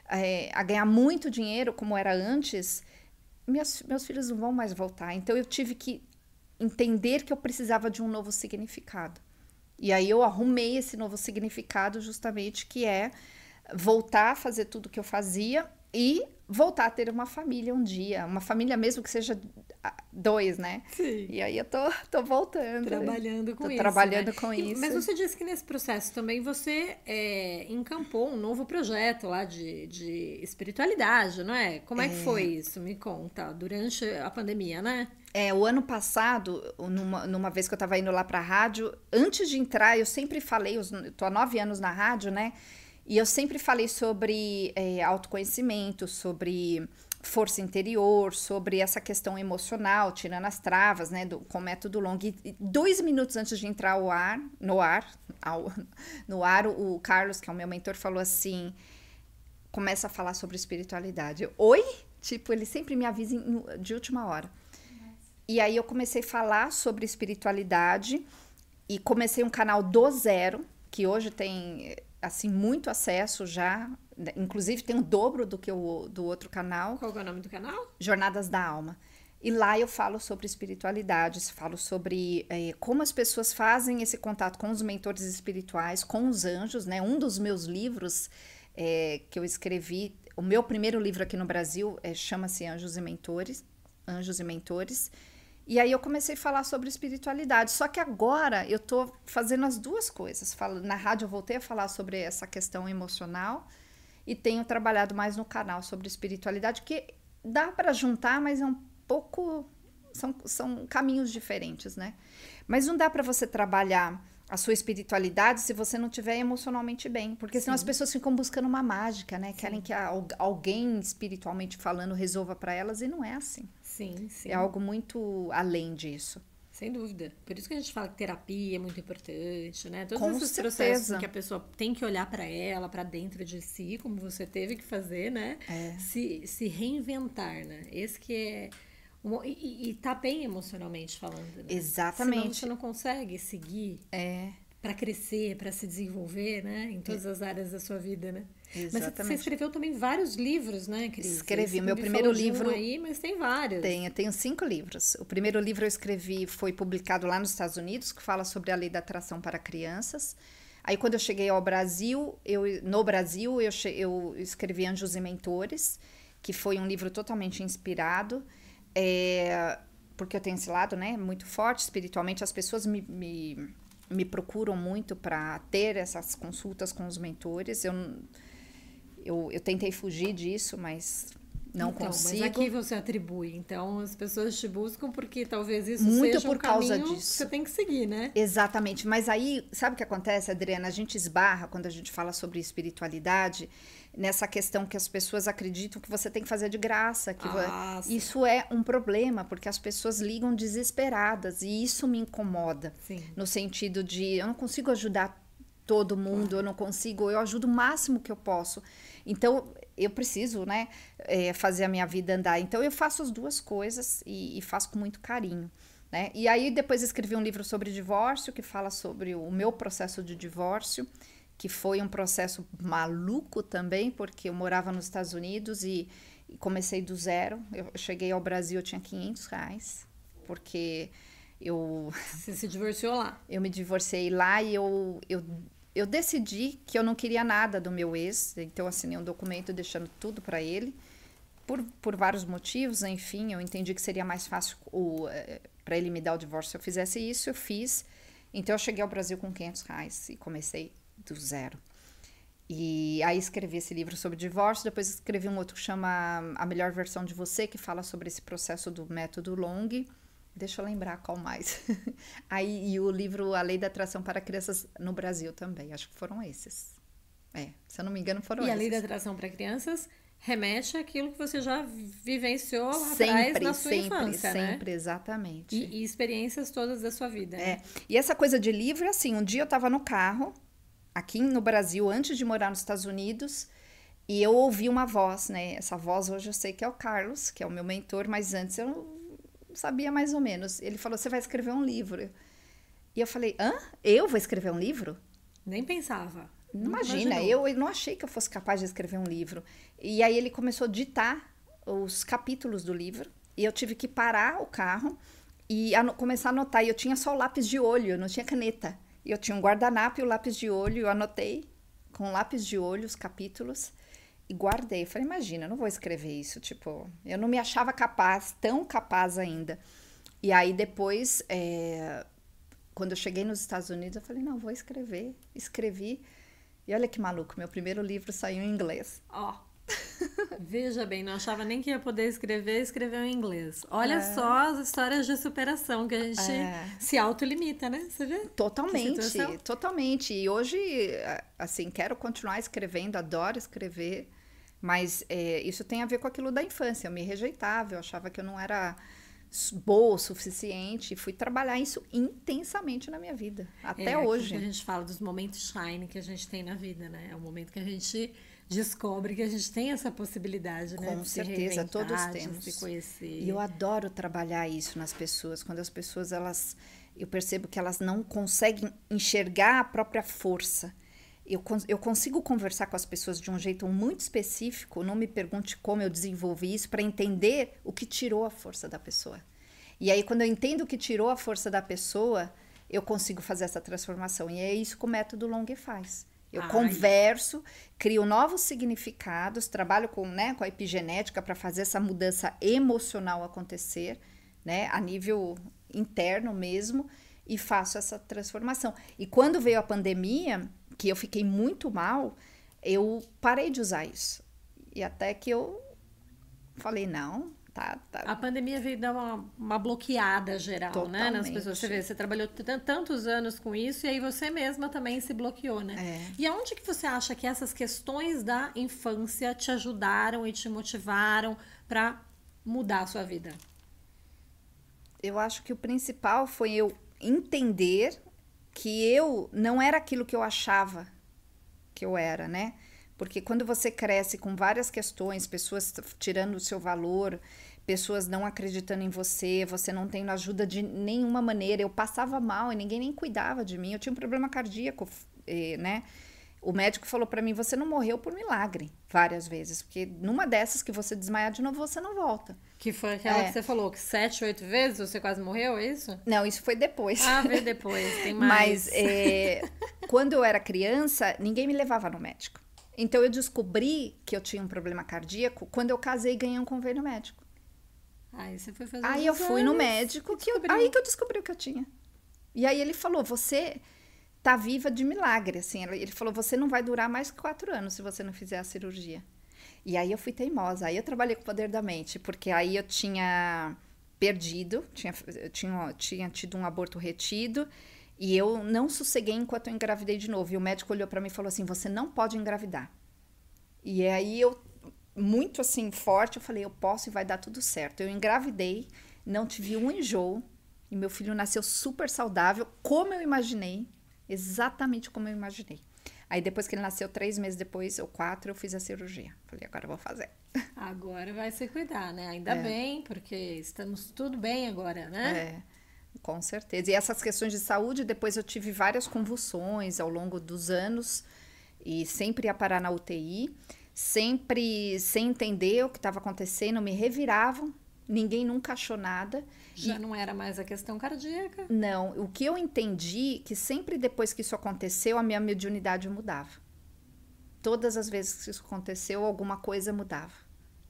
é, a ganhar muito dinheiro como era antes, meus, meus filhos não vão mais voltar. Então eu tive que entender que eu precisava de um novo significado. E aí eu arrumei esse novo significado justamente que é voltar a fazer tudo que eu fazia e voltar a ter uma família um dia, uma família mesmo que seja dois, né? Sim. E aí eu tô, tô voltando. Trabalhando com tô isso. Trabalhando né? com e, isso. Mas você disse que nesse processo também você é, encampou um novo projeto lá de, de espiritualidade, não é? Como é, é que foi isso? Me conta. Durante a pandemia, né? É, o ano passado, numa, numa vez que eu tava indo lá pra rádio, antes de entrar, eu sempre falei, eu tô há nove anos na rádio, né? E eu sempre falei sobre é, autoconhecimento, sobre força interior, sobre essa questão emocional, tirando as travas, né, do, com o método long. E dois minutos antes de entrar ao ar, no ar, ao, no ar, o Carlos, que é o meu mentor, falou assim, começa a falar sobre espiritualidade. Eu, Oi? Tipo, ele sempre me avisa em, de última hora. E aí eu comecei a falar sobre espiritualidade e comecei um canal do zero, que hoje tem assim muito acesso já, inclusive tem o dobro do que o do outro canal. Qual é o nome do canal? Jornadas da Alma. E lá eu falo sobre espiritualidade, falo sobre é, como as pessoas fazem esse contato com os mentores espirituais, com os anjos, né? Um dos meus livros é, que eu escrevi, o meu primeiro livro aqui no Brasil é, chama-se Anjos e Mentores, Anjos e Mentores. E aí eu comecei a falar sobre espiritualidade. Só que agora eu tô fazendo as duas coisas. Na rádio eu voltei a falar sobre essa questão emocional e tenho trabalhado mais no canal sobre espiritualidade, que dá para juntar, mas é um pouco são, são caminhos diferentes, né? Mas não dá para você trabalhar a sua espiritualidade se você não estiver emocionalmente bem. Porque senão Sim. as pessoas ficam buscando uma mágica, né? Sim. Querem que alguém espiritualmente falando resolva para elas e não é assim. Sim, sim. É algo muito além disso. Sem dúvida. Por isso que a gente fala que terapia é muito importante, né? Todos Com esses certeza. processos que a pessoa tem que olhar para ela, para dentro de si, como você teve que fazer, né? É. Se, se reinventar, né? Esse que é e, e tá bem emocionalmente falando, né? Exatamente. Senão você não consegue seguir é. para crescer, para se desenvolver, né? Em todas é. as áreas da sua vida, né? Exatamente. Mas você escreveu também vários livros, né, Cris? Escrevi. Você meu primeiro livro. Um aí, mas tem vários. Tenho, tenho cinco livros. O primeiro livro eu escrevi foi publicado lá nos Estados Unidos, que fala sobre a lei da atração para crianças. Aí, quando eu cheguei ao Brasil, eu, no Brasil, eu, eu escrevi Anjos e Mentores, que foi um livro totalmente inspirado. É, porque eu tenho esse lado, né, muito forte espiritualmente. As pessoas me, me, me procuram muito para ter essas consultas com os mentores. Eu, eu, eu tentei fugir disso, mas não então, consigo. Mas aqui você atribui. Então, as pessoas te buscam porque talvez isso Muito seja por um causa disso. disso. você tem que seguir, né? Exatamente. Mas aí, sabe o que acontece, Adriana? A gente esbarra quando a gente fala sobre espiritualidade nessa questão que as pessoas acreditam que você tem que fazer de graça. Que ah, isso é um problema, porque as pessoas ligam desesperadas e isso me incomoda. Sim. No sentido de eu não consigo ajudar todo mundo, eu não consigo, eu ajudo o máximo que eu posso. Então, eu preciso, né, é, fazer a minha vida andar. Então, eu faço as duas coisas e, e faço com muito carinho. Né? E aí, depois escrevi um livro sobre divórcio, que fala sobre o meu processo de divórcio que foi um processo maluco também, porque eu morava nos Estados Unidos e, e comecei do zero. Eu cheguei ao Brasil, eu tinha 500 reais, porque eu... Você se divorciou lá? Eu me divorciei lá e eu, eu eu decidi que eu não queria nada do meu ex, então assinei um documento deixando tudo para ele. Por, por vários motivos, enfim, eu entendi que seria mais fácil eh, para ele me dar o divórcio se eu fizesse isso, eu fiz. Então eu cheguei ao Brasil com 500 reais e comecei do zero. E aí escrevi esse livro sobre divórcio, depois escrevi um outro que chama A Melhor Versão de Você, que fala sobre esse processo do método Long. Deixa eu lembrar qual mais. aí e o livro A Lei da Atração para Crianças no Brasil também. Acho que foram esses. É, se eu não me engano, foram e esses. E a Lei da Atração para Crianças remete àquilo que você já vivenciou lá sempre, atrás na sua sempre, infância, sempre, né? Sempre, exatamente. E, e, experiências todas da sua vida. É. Né? E essa coisa de livro, assim, um dia eu estava no carro aqui no Brasil, antes de morar nos Estados Unidos, e eu ouvi uma voz, né? Essa voz hoje eu sei que é o Carlos, que é o meu mentor, mas antes eu sabia mais ou menos. Ele falou: Você vai escrever um livro. E eu falei: Hã? Eu vou escrever um livro? Nem pensava. Não Imagina, eu, eu não achei que eu fosse capaz de escrever um livro. E aí ele começou a ditar os capítulos do livro, e eu tive que parar o carro e começar a anotar. E eu tinha só o lápis de olho, eu não tinha caneta. E eu tinha um guardanapo e o lápis de olho, eu anotei com lápis de olho os capítulos e guardei. Falei, imagina, eu não vou escrever isso, tipo, eu não me achava capaz, tão capaz ainda. E aí depois, é, quando eu cheguei nos Estados Unidos, eu falei, não, vou escrever. Escrevi. E olha que maluco, meu primeiro livro saiu em inglês. Ó. Oh. Veja bem, não achava nem que ia poder escrever, escreveu em inglês. Olha é. só as histórias de superação que a gente é. se autolimita, né? Você vê? Totalmente, totalmente. E hoje, assim, quero continuar escrevendo, adoro escrever, mas é, isso tem a ver com aquilo da infância. Eu me rejeitava, eu achava que eu não era boa o suficiente e fui trabalhar isso intensamente na minha vida, até é, hoje. Que a gente fala dos momentos shine que a gente tem na vida, né? É o momento que a gente descobre que a gente tem essa possibilidade, né? Com certeza, todos temos. se conhecer. E eu adoro trabalhar isso nas pessoas, quando as pessoas elas eu percebo que elas não conseguem enxergar a própria força. Eu, eu consigo conversar com as pessoas de um jeito muito específico, não me pergunte como eu desenvolvi isso, para entender o que tirou a força da pessoa. E aí, quando eu entendo o que tirou a força da pessoa, eu consigo fazer essa transformação. E é isso que o método Long faz. Eu Ai. converso, crio novos significados, trabalho com, né, com a epigenética para fazer essa mudança emocional acontecer, né, a nível interno mesmo, e faço essa transformação. E quando veio a pandemia, que eu fiquei muito mal, eu parei de usar isso. E até que eu falei, não, Tá, tá. A pandemia veio dar uma, uma bloqueada geral, Totalmente. né? Nas pessoas. Você vê, você trabalhou tantos anos com isso e aí você mesma também se bloqueou, né? É. E aonde que você acha que essas questões da infância te ajudaram e te motivaram para mudar a sua vida? Eu acho que o principal foi eu entender que eu não era aquilo que eu achava que eu era, né? Porque quando você cresce com várias questões, pessoas tirando o seu valor, pessoas não acreditando em você, você não tendo ajuda de nenhuma maneira. Eu passava mal e ninguém nem cuidava de mim. Eu tinha um problema cardíaco, né? O médico falou para mim: você não morreu por milagre várias vezes, porque numa dessas que você desmaiar de novo, você não volta. Que foi aquela é. que você falou que sete, oito vezes você quase morreu, é isso? Não, isso foi depois. Ah, veio depois, tem mais. Mas é, quando eu era criança, ninguém me levava no médico. Então eu descobri que eu tinha um problema cardíaco quando eu casei e ganhei um convênio médico. Aí você foi fazer Aí eu fui no médico, que eu, aí que eu descobri o que eu tinha. E aí ele falou: você tá viva de milagre, assim. Ele falou: você não vai durar mais que quatro anos se você não fizer a cirurgia. E aí eu fui teimosa. Aí eu trabalhei com o poder da mente, porque aí eu tinha perdido, tinha, eu tinha, tinha tido um aborto retido e eu não sosseguei enquanto eu engravidei de novo. E o médico olhou para mim e falou assim: você não pode engravidar. E aí eu, muito assim, forte, eu falei: eu posso e vai dar tudo certo. Eu engravidei, não tive um enjoo. E meu filho nasceu super saudável, como eu imaginei. Exatamente como eu imaginei. Aí depois que ele nasceu, três meses depois, ou quatro, eu fiz a cirurgia. Falei, agora eu vou fazer. Agora vai se cuidar, né? Ainda é. bem, porque estamos tudo bem agora, né? É. Com certeza. E essas questões de saúde, depois eu tive várias convulsões ao longo dos anos e sempre ia parar na UTI, sempre sem entender o que estava acontecendo, me reviravam, ninguém nunca achou nada. Já não era mais a questão cardíaca? Não, o que eu entendi que sempre depois que isso aconteceu, a minha mediunidade mudava. Todas as vezes que isso aconteceu, alguma coisa mudava.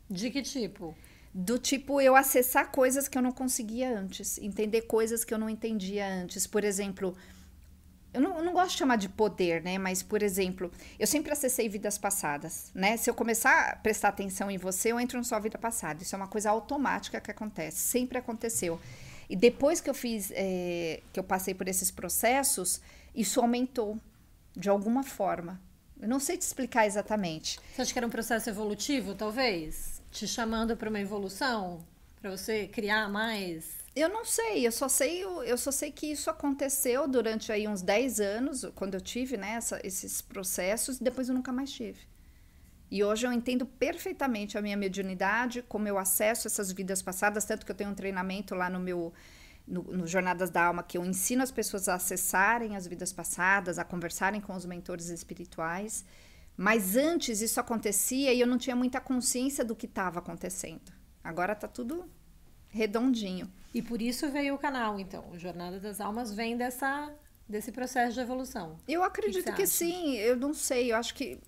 De que tipo? Do tipo eu acessar coisas que eu não conseguia antes, entender coisas que eu não entendia antes. Por exemplo, eu não, eu não, gosto de chamar de poder, né? Mas, por exemplo, eu sempre acessei vidas passadas, né? Se eu começar a prestar atenção em você, eu entro na sua vida passada. Isso é uma coisa automática que acontece, sempre aconteceu. E depois que eu fiz, é, que eu passei por esses processos, isso aumentou de alguma forma. Eu não sei te explicar exatamente. Você acha que era um processo evolutivo, talvez? Te chamando para uma evolução? Para você criar mais eu não sei, eu só sei, eu só sei que isso aconteceu durante aí uns 10 anos, quando eu tive né, essa, esses processos, e depois eu nunca mais tive. E hoje eu entendo perfeitamente a minha mediunidade, como eu acesso essas vidas passadas, tanto que eu tenho um treinamento lá no meu no, no, Jornadas da Alma, que eu ensino as pessoas a acessarem as vidas passadas, a conversarem com os mentores espirituais. Mas antes isso acontecia e eu não tinha muita consciência do que estava acontecendo. Agora está tudo redondinho. E por isso veio o canal, então. O Jornada das Almas vem dessa, desse processo de evolução. Eu acredito que, que sim. Eu não sei. Eu acho que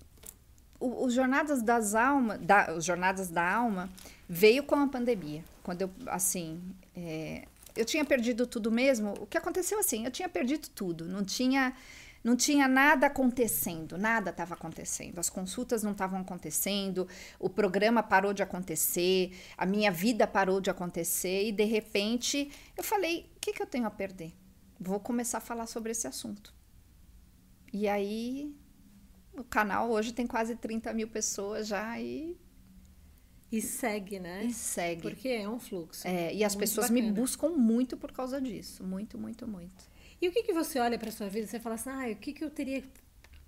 os Jornadas das Almas, da, os Jornadas da Alma, veio com a pandemia. Quando eu, assim, é, eu tinha perdido tudo mesmo. O que aconteceu assim? Eu tinha perdido tudo. Não tinha não tinha nada acontecendo, nada estava acontecendo. As consultas não estavam acontecendo, o programa parou de acontecer, a minha vida parou de acontecer e de repente eu falei: o que, que eu tenho a perder? Vou começar a falar sobre esse assunto. E aí o canal hoje tem quase 30 mil pessoas já e. E segue, né? E segue. Porque é um fluxo. É, e as pessoas bacana. me buscam muito por causa disso. Muito, muito, muito. E o que, que você olha para sua vida e você fala assim, ah, o que, que eu teria,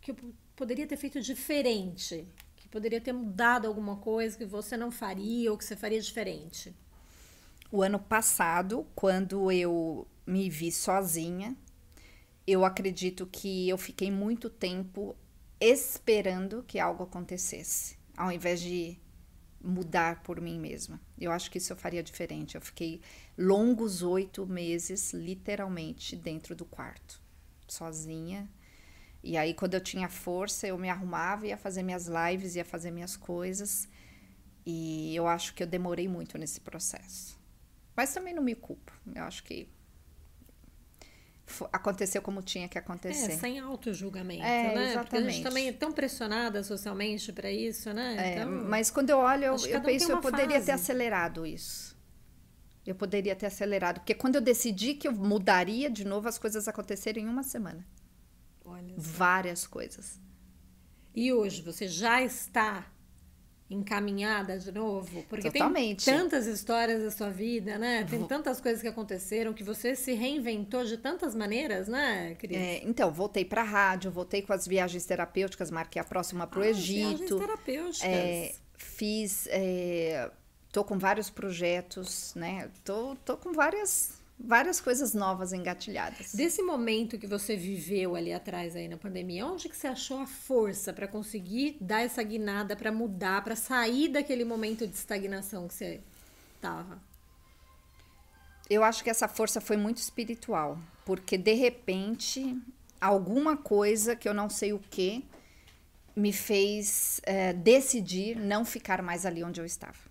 que eu poderia ter feito diferente? Que poderia ter mudado alguma coisa que você não faria ou que você faria diferente? O ano passado, quando eu me vi sozinha, eu acredito que eu fiquei muito tempo esperando que algo acontecesse, ao invés de mudar por mim mesma. Eu acho que isso eu faria diferente. Eu fiquei longos oito meses, literalmente, dentro do quarto, sozinha. E aí, quando eu tinha força, eu me arrumava, ia fazer minhas lives, ia fazer minhas coisas. E eu acho que eu demorei muito nesse processo. Mas também não me culpo. Eu acho que aconteceu como tinha que acontecer. É, sem auto-julgamento, é, né? Exatamente. Porque a gente também é tão pressionada socialmente para isso, né? É, então, mas quando eu olho, eu, eu penso, eu poderia fase. ter acelerado isso. Eu poderia ter acelerado. Porque quando eu decidi que eu mudaria de novo, as coisas aconteceram em uma semana. Olha Várias coisas. E hoje, você já está encaminhada de novo? Porque Totalmente. tem tantas histórias da sua vida, né? Tem tantas coisas que aconteceram que você se reinventou de tantas maneiras, né, Cris? É, então, voltei para rádio, voltei com as viagens terapêuticas, marquei a próxima para o ah, Egito. Viagens terapêuticas. É, fiz. É, tô com vários projetos, né? Tô, tô com várias várias coisas novas engatilhadas. Desse momento que você viveu ali atrás aí na pandemia, onde que você achou a força para conseguir dar essa guinada, para mudar, para sair daquele momento de estagnação que você tava? Eu acho que essa força foi muito espiritual, porque de repente alguma coisa que eu não sei o que me fez é, decidir não ficar mais ali onde eu estava.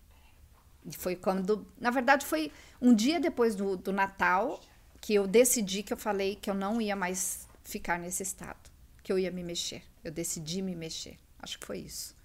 Foi quando, na verdade, foi um dia depois do, do Natal que eu decidi que eu falei que eu não ia mais ficar nesse estado, que eu ia me mexer. Eu decidi me mexer. Acho que foi isso.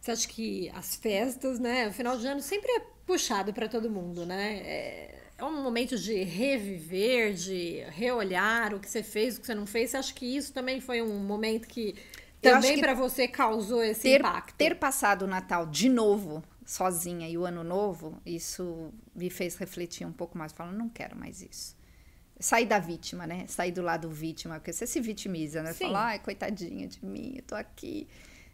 Você acha que as festas, né? O final de ano sempre é puxado para todo mundo, né? É, é, um momento de reviver, de reolhar o que você fez, o que você não fez. Você acha que isso também foi um momento que também para você causou esse ter, impacto? Ter passado o Natal de novo sozinha e o ano novo, isso me fez refletir um pouco mais, falando, não quero mais isso. Sair da vítima, né? Sair do lado vítima, porque você se vitimiza, né? Sim. Fala, ai, coitadinha de mim, eu tô aqui,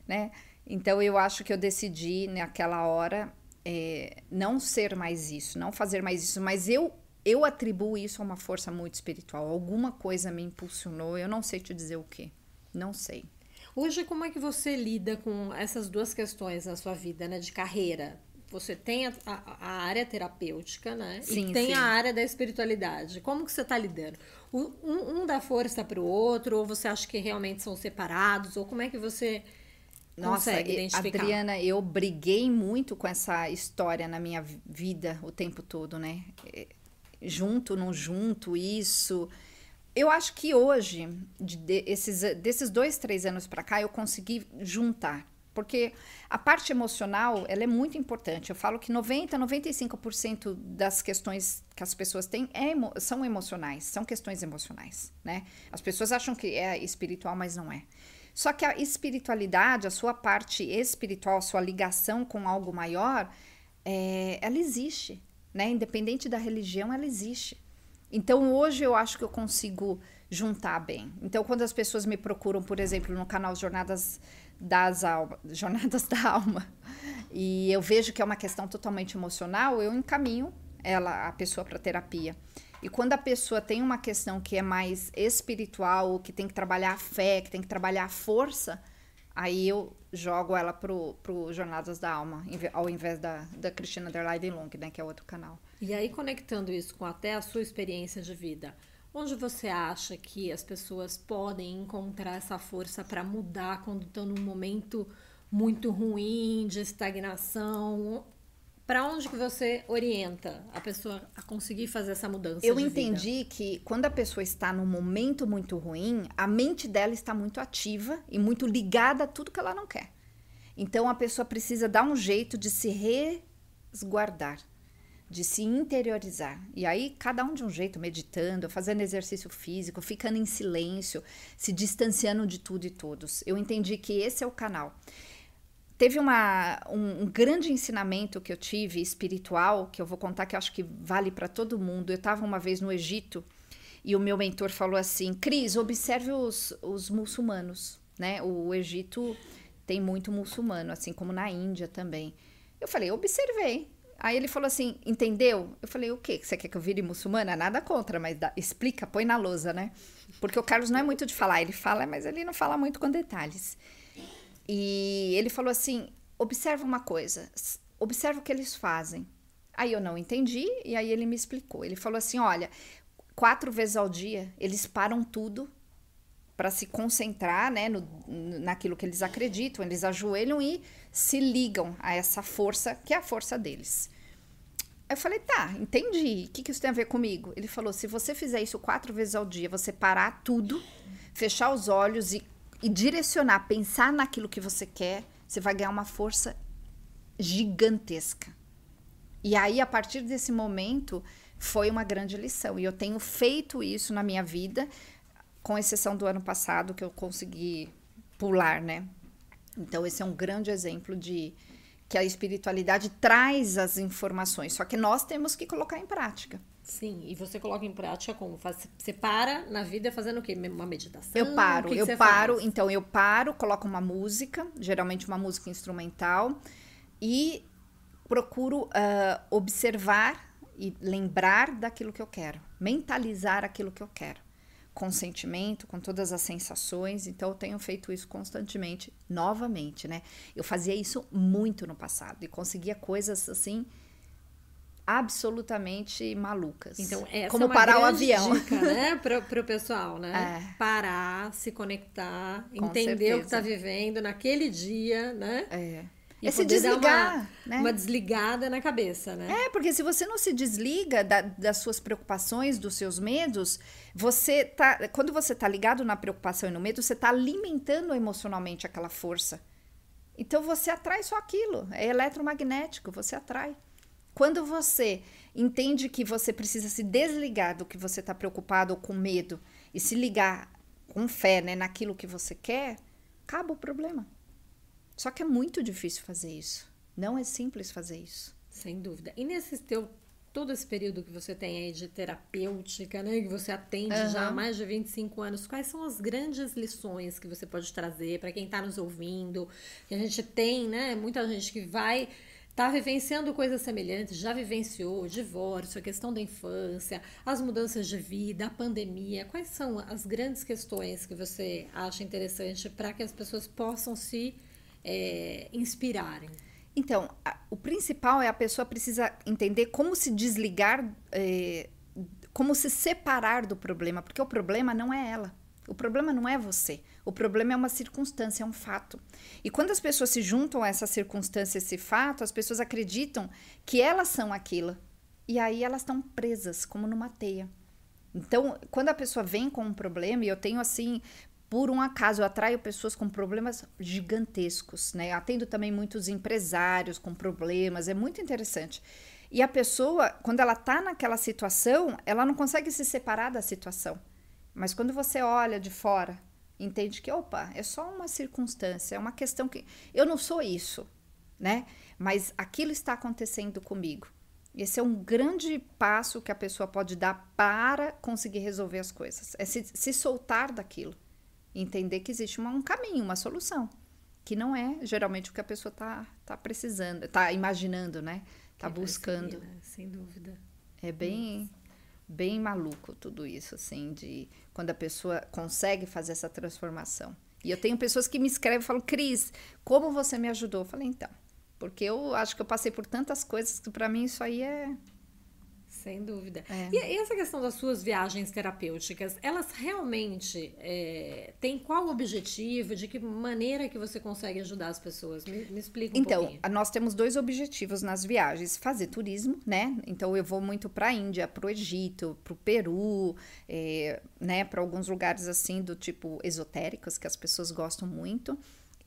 né? Então eu acho que eu decidi naquela hora é, não ser mais isso, não fazer mais isso, mas eu eu atribuo isso a uma força muito espiritual. Alguma coisa me impulsionou, eu não sei te dizer o que, não sei. Hoje, como é que você lida com essas duas questões na sua vida, né? De carreira. você tem a, a, área terapêutica, né? Sim, e tem sim. a área da espiritualidade. Como que você está lidando? Um, um dá força para o outro, ou você acha que realmente são separados, ou como é que você Nossa? Adriana, eu briguei muito com essa história na minha vi- vida o tempo todo, né? Junto, não junto, isso. Eu acho que hoje, de- de- esses, desses dois, três anos para cá, eu consegui juntar. Porque a parte emocional, ela é muito importante. Eu falo que 90, 95% das questões que as pessoas têm é emo- são emocionais, são questões emocionais, né? As pessoas acham que é espiritual, mas não é. Só que a espiritualidade, a sua parte espiritual, a sua ligação com algo maior, é, ela existe, né? Independente da religião, ela existe. Então hoje eu acho que eu consigo juntar bem. Então quando as pessoas me procuram, por exemplo, no canal Jornadas das Jornadas da Alma, e eu vejo que é uma questão totalmente emocional, eu encaminho ela, a pessoa para terapia. E quando a pessoa tem uma questão que é mais espiritual, que tem que trabalhar a fé, que tem que trabalhar a força, aí eu jogo ela pro, pro Jornadas da Alma, ao invés da, da Cristina Derleiden Long, né, que é outro canal. E aí, conectando isso com até a sua experiência de vida, onde você acha que as pessoas podem encontrar essa força para mudar quando estão num momento muito ruim, de estagnação? Para onde que você orienta a pessoa a conseguir fazer essa mudança? Eu de vida? entendi que quando a pessoa está num momento muito ruim, a mente dela está muito ativa e muito ligada a tudo que ela não quer. Então a pessoa precisa dar um jeito de se resguardar, de se interiorizar. E aí, cada um de um jeito, meditando, fazendo exercício físico, ficando em silêncio, se distanciando de tudo e todos. Eu entendi que esse é o canal. Teve uma, um, um grande ensinamento que eu tive espiritual, que eu vou contar que acho que vale para todo mundo. Eu estava uma vez no Egito e o meu mentor falou assim: Cris, observe os, os muçulmanos, né? O Egito tem muito muçulmano, assim como na Índia também. Eu falei: observei. Aí ele falou assim: entendeu? Eu falei: o quê? Você quer que eu vire muçulmana? Nada contra, mas dá- explica, põe na lousa, né? Porque o Carlos não é muito de falar, ele fala, mas ele não fala muito com detalhes. E ele falou assim: observa uma coisa, observa o que eles fazem. Aí eu não entendi, e aí ele me explicou. Ele falou assim: olha, quatro vezes ao dia eles param tudo para se concentrar né, no, naquilo que eles acreditam, eles ajoelham e se ligam a essa força, que é a força deles. Eu falei, tá, entendi. O que, que isso tem a ver comigo? Ele falou: se você fizer isso quatro vezes ao dia, você parar tudo, fechar os olhos e, e direcionar, pensar naquilo que você quer, você vai ganhar uma força gigantesca. E aí, a partir desse momento, foi uma grande lição. E eu tenho feito isso na minha vida, com exceção do ano passado, que eu consegui pular, né? Então, esse é um grande exemplo de que a espiritualidade traz as informações, só que nós temos que colocar em prática. Sim, e você coloca em prática como? Faz- Você para na vida fazendo o quê? Uma meditação? Eu paro, eu paro, faz? então eu paro, coloco uma música, geralmente uma música instrumental, e procuro ah, observar e lembrar daquilo que eu quero, mentalizar aquilo que eu quero, com sentimento, com todas as sensações. Então eu tenho feito isso constantemente, novamente, né? Eu fazia isso muito no passado e conseguia coisas assim absolutamente malucas. Então, essa como é uma parar o avião. dica, né, pro, pro pessoal, né? É. Parar, se conectar, Com entender o que tá certeza. vivendo naquele dia, né? É. E É se desligar, uma, né? uma desligada na cabeça, né? É, porque se você não se desliga da- das suas preocupações, dos seus medos, você tá. Quando você tá ligado na preocupação e no medo, você tá alimentando emocionalmente aquela força. Então você atrai só aquilo. É eletromagnético, você atrai. Quando você entende que você precisa se desligar do que você está preocupado ou com medo e se ligar com fé né, naquilo que você quer, acaba o problema. Só que é muito difícil fazer isso. Não é simples fazer isso. Sem dúvida. E nesse teu todo esse período que você tem aí de terapêutica, né, que você atende já há mais de 25 anos, quais são as grandes lições que você pode trazer para quem está nos ouvindo? Que a gente tem, né, muita gente que vai tá vivenciando coisas semelhantes, já vivenciou o divórcio, a questão da infância, as mudanças de vida, a pandemia. Quais são as grandes questões que você acha interessante para que as pessoas possam se é, inspirarem? Então, a, o principal é a pessoa precisa entender como se desligar, é, como se separar do problema, porque o problema não é ela. O problema não é você. O problema é uma circunstância, é um fato. E quando as pessoas se juntam a essa circunstância, esse fato, as pessoas acreditam que elas são aquilo. E aí elas estão presas, como numa teia. Então, quando a pessoa vem com um problema, e eu tenho assim, por um acaso, eu atraio pessoas com problemas gigantescos, né? Atendo também muitos empresários com problemas, é muito interessante. E a pessoa, quando ela tá naquela situação, ela não consegue se separar da situação. Mas quando você olha de fora, entende que, opa, é só uma circunstância, é uma questão que. Eu não sou isso, né? Mas aquilo está acontecendo comigo. Esse é um grande passo que a pessoa pode dar para conseguir resolver as coisas. É se, se soltar daquilo. Entender que existe uma, um caminho, uma solução. Que não é geralmente o que a pessoa está tá precisando, está imaginando, né? Está buscando. Seguir, né? Sem dúvida. É bem, bem maluco tudo isso, assim, de quando a pessoa consegue fazer essa transformação. E eu tenho pessoas que me escrevem e falam, Cris, como você me ajudou? Eu falei, então, porque eu acho que eu passei por tantas coisas que para mim isso aí é sem dúvida. É. E, essa questão das suas viagens terapêuticas, elas realmente é, têm qual objetivo? De que maneira que você consegue ajudar as pessoas? Me, me explica um então, pouquinho. Então, nós temos dois objetivos nas viagens. Fazer turismo, né? Então, eu vou muito para a Índia, para o Egito, para o Peru, é, né? Para alguns lugares assim do tipo esotéricos, que as pessoas gostam muito.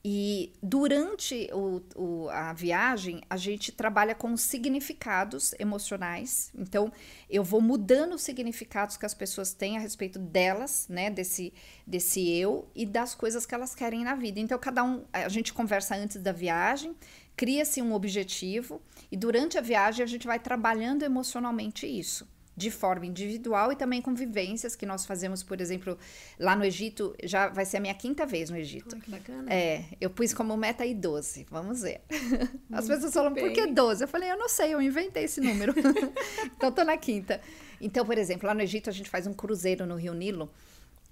E durante o, o, a viagem, a gente trabalha com significados emocionais. Então, eu vou mudando os significados que as pessoas têm a respeito delas, né? Desse, desse eu e das coisas que elas querem na vida. Então, cada um, a gente conversa antes da viagem, cria-se um objetivo, e durante a viagem a gente vai trabalhando emocionalmente isso de forma individual e também com vivências que nós fazemos, por exemplo, lá no Egito, já vai ser a minha quinta vez no Egito. Oh, que bacana. É, eu pus como meta aí 12, vamos ver. As pessoas falam, bem. por que 12? Eu falei, eu não sei, eu inventei esse número. então, tô na quinta. Então, por exemplo, lá no Egito a gente faz um cruzeiro no Rio Nilo,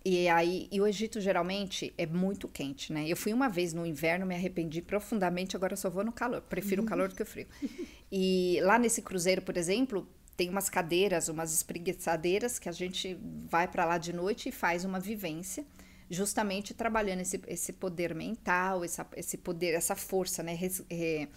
e aí, e o Egito geralmente é muito quente, né? Eu fui uma vez no inverno, me arrependi profundamente, agora só vou no calor. Prefiro o calor do que o frio. E lá nesse cruzeiro, por exemplo, tem umas cadeiras, umas espreguiçadeiras que a gente vai para lá de noite e faz uma vivência, justamente trabalhando esse, esse poder mental, essa, esse poder, essa força, né? Res, é,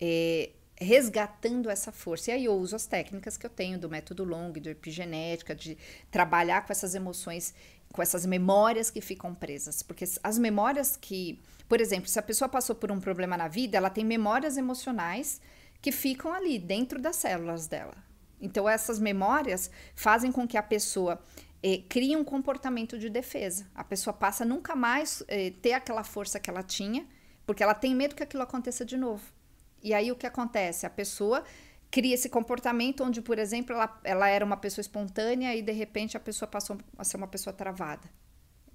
é, resgatando essa força. E aí eu uso as técnicas que eu tenho do método Long, de epigenética, de trabalhar com essas emoções, com essas memórias que ficam presas. Porque as memórias que, por exemplo, se a pessoa passou por um problema na vida, ela tem memórias emocionais que ficam ali dentro das células dela. Então, essas memórias fazem com que a pessoa eh, crie um comportamento de defesa. A pessoa passa a nunca mais eh, ter aquela força que ela tinha, porque ela tem medo que aquilo aconteça de novo. E aí o que acontece? A pessoa cria esse comportamento onde, por exemplo, ela, ela era uma pessoa espontânea e de repente a pessoa passou a ser uma pessoa travada.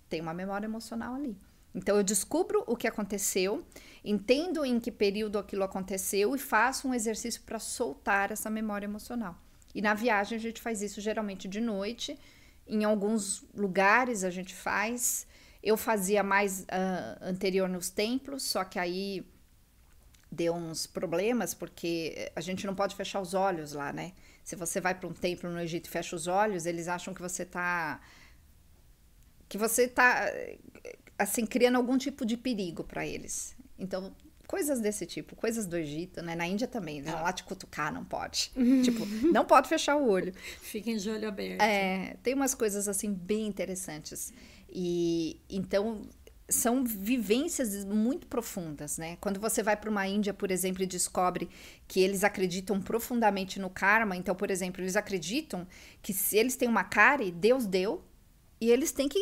Tem uma memória emocional ali. Então eu descubro o que aconteceu, entendo em que período aquilo aconteceu e faço um exercício para soltar essa memória emocional. E na viagem a gente faz isso geralmente de noite. Em alguns lugares a gente faz. Eu fazia mais uh, anterior nos templos, só que aí deu uns problemas, porque a gente não pode fechar os olhos lá, né? Se você vai para um templo no Egito e fecha os olhos, eles acham que você tá que você tá assim criando algum tipo de perigo para eles. Então, Coisas desse tipo, coisas do Egito, né? Na Índia também, né? Lá te cutucar não pode. tipo, não pode fechar o olho. Fiquem de olho aberto. É, tem umas coisas assim bem interessantes. E então são vivências muito profundas, né? Quando você vai para uma Índia, por exemplo, e descobre que eles acreditam profundamente no karma, então, por exemplo, eles acreditam que se eles têm uma cárie, Deus deu, e eles têm que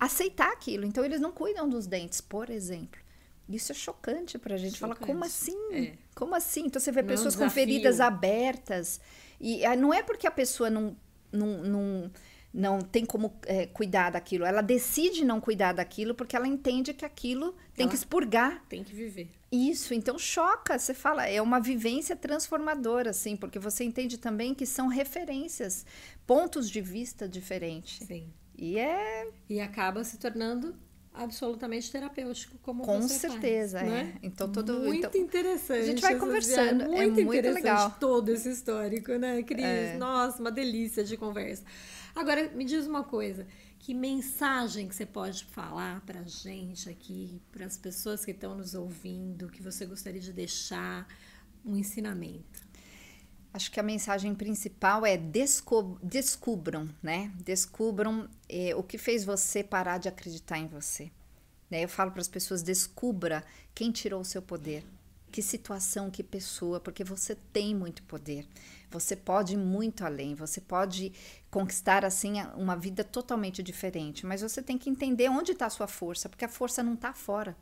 aceitar aquilo. Então, eles não cuidam dos dentes, por exemplo. Isso é chocante pra gente. Chocante. Fala, como assim? É. Como assim? Então você vê não é pessoas com feridas abertas. E ah, não é porque a pessoa não, não, não, não tem como é, cuidar daquilo. Ela decide não cuidar daquilo porque ela entende que aquilo tem ela que expurgar. Tem que viver. Isso, então choca. Você fala, é uma vivência transformadora, assim, porque você entende também que são referências, pontos de vista diferentes. Sim. E é. E acaba se tornando absolutamente terapêutico, como Com certeza, faz, é. né? Então todo muito então, interessante. A gente vai conversando, é muito muito interessante legal. todo esse histórico, né, Cris? É. Nossa, uma delícia de conversa. Agora, me diz uma coisa, que mensagem que você pode falar pra gente aqui, para as pessoas que estão nos ouvindo, que você gostaria de deixar um ensinamento? Acho que a mensagem principal é desco descubram, né? Descubram eh, o que fez você parar de acreditar em você. Né? Eu falo para as pessoas: descubra quem tirou o seu poder, que situação, que pessoa, porque você tem muito poder. Você pode ir muito além, você pode conquistar assim uma vida totalmente diferente, mas você tem que entender onde está a sua força, porque a força não está fora.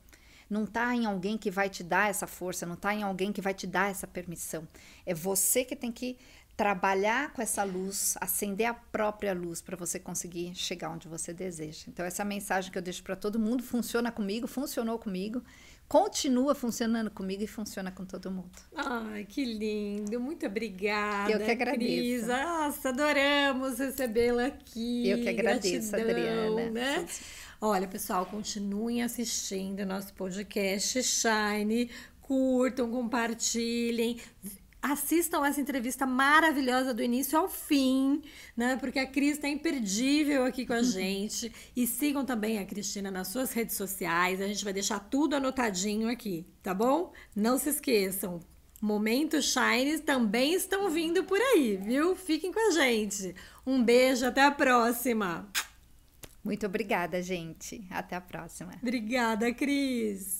Não está em alguém que vai te dar essa força, não está em alguém que vai te dar essa permissão. É você que tem que trabalhar com essa luz, acender a própria luz para você conseguir chegar onde você deseja. Então, essa mensagem que eu deixo para todo mundo funciona comigo, funcionou comigo, continua funcionando comigo e funciona com todo mundo. Ai, que lindo. Muito obrigada. Eu que agradeço. Cris. Nossa, adoramos recebê-la aqui. Eu que agradeço, Gratidão, Adriana. Né? Olha, pessoal, continuem assistindo nosso podcast Shine. Curtam, compartilhem. Assistam essa entrevista maravilhosa do início ao fim, né? Porque a Cris está imperdível aqui com a gente. E sigam também a Cristina nas suas redes sociais. A gente vai deixar tudo anotadinho aqui, tá bom? Não se esqueçam. Momentos Shines também estão vindo por aí, viu? Fiquem com a gente. Um beijo, até a próxima. Muito obrigada, gente. Até a próxima. Obrigada, Cris.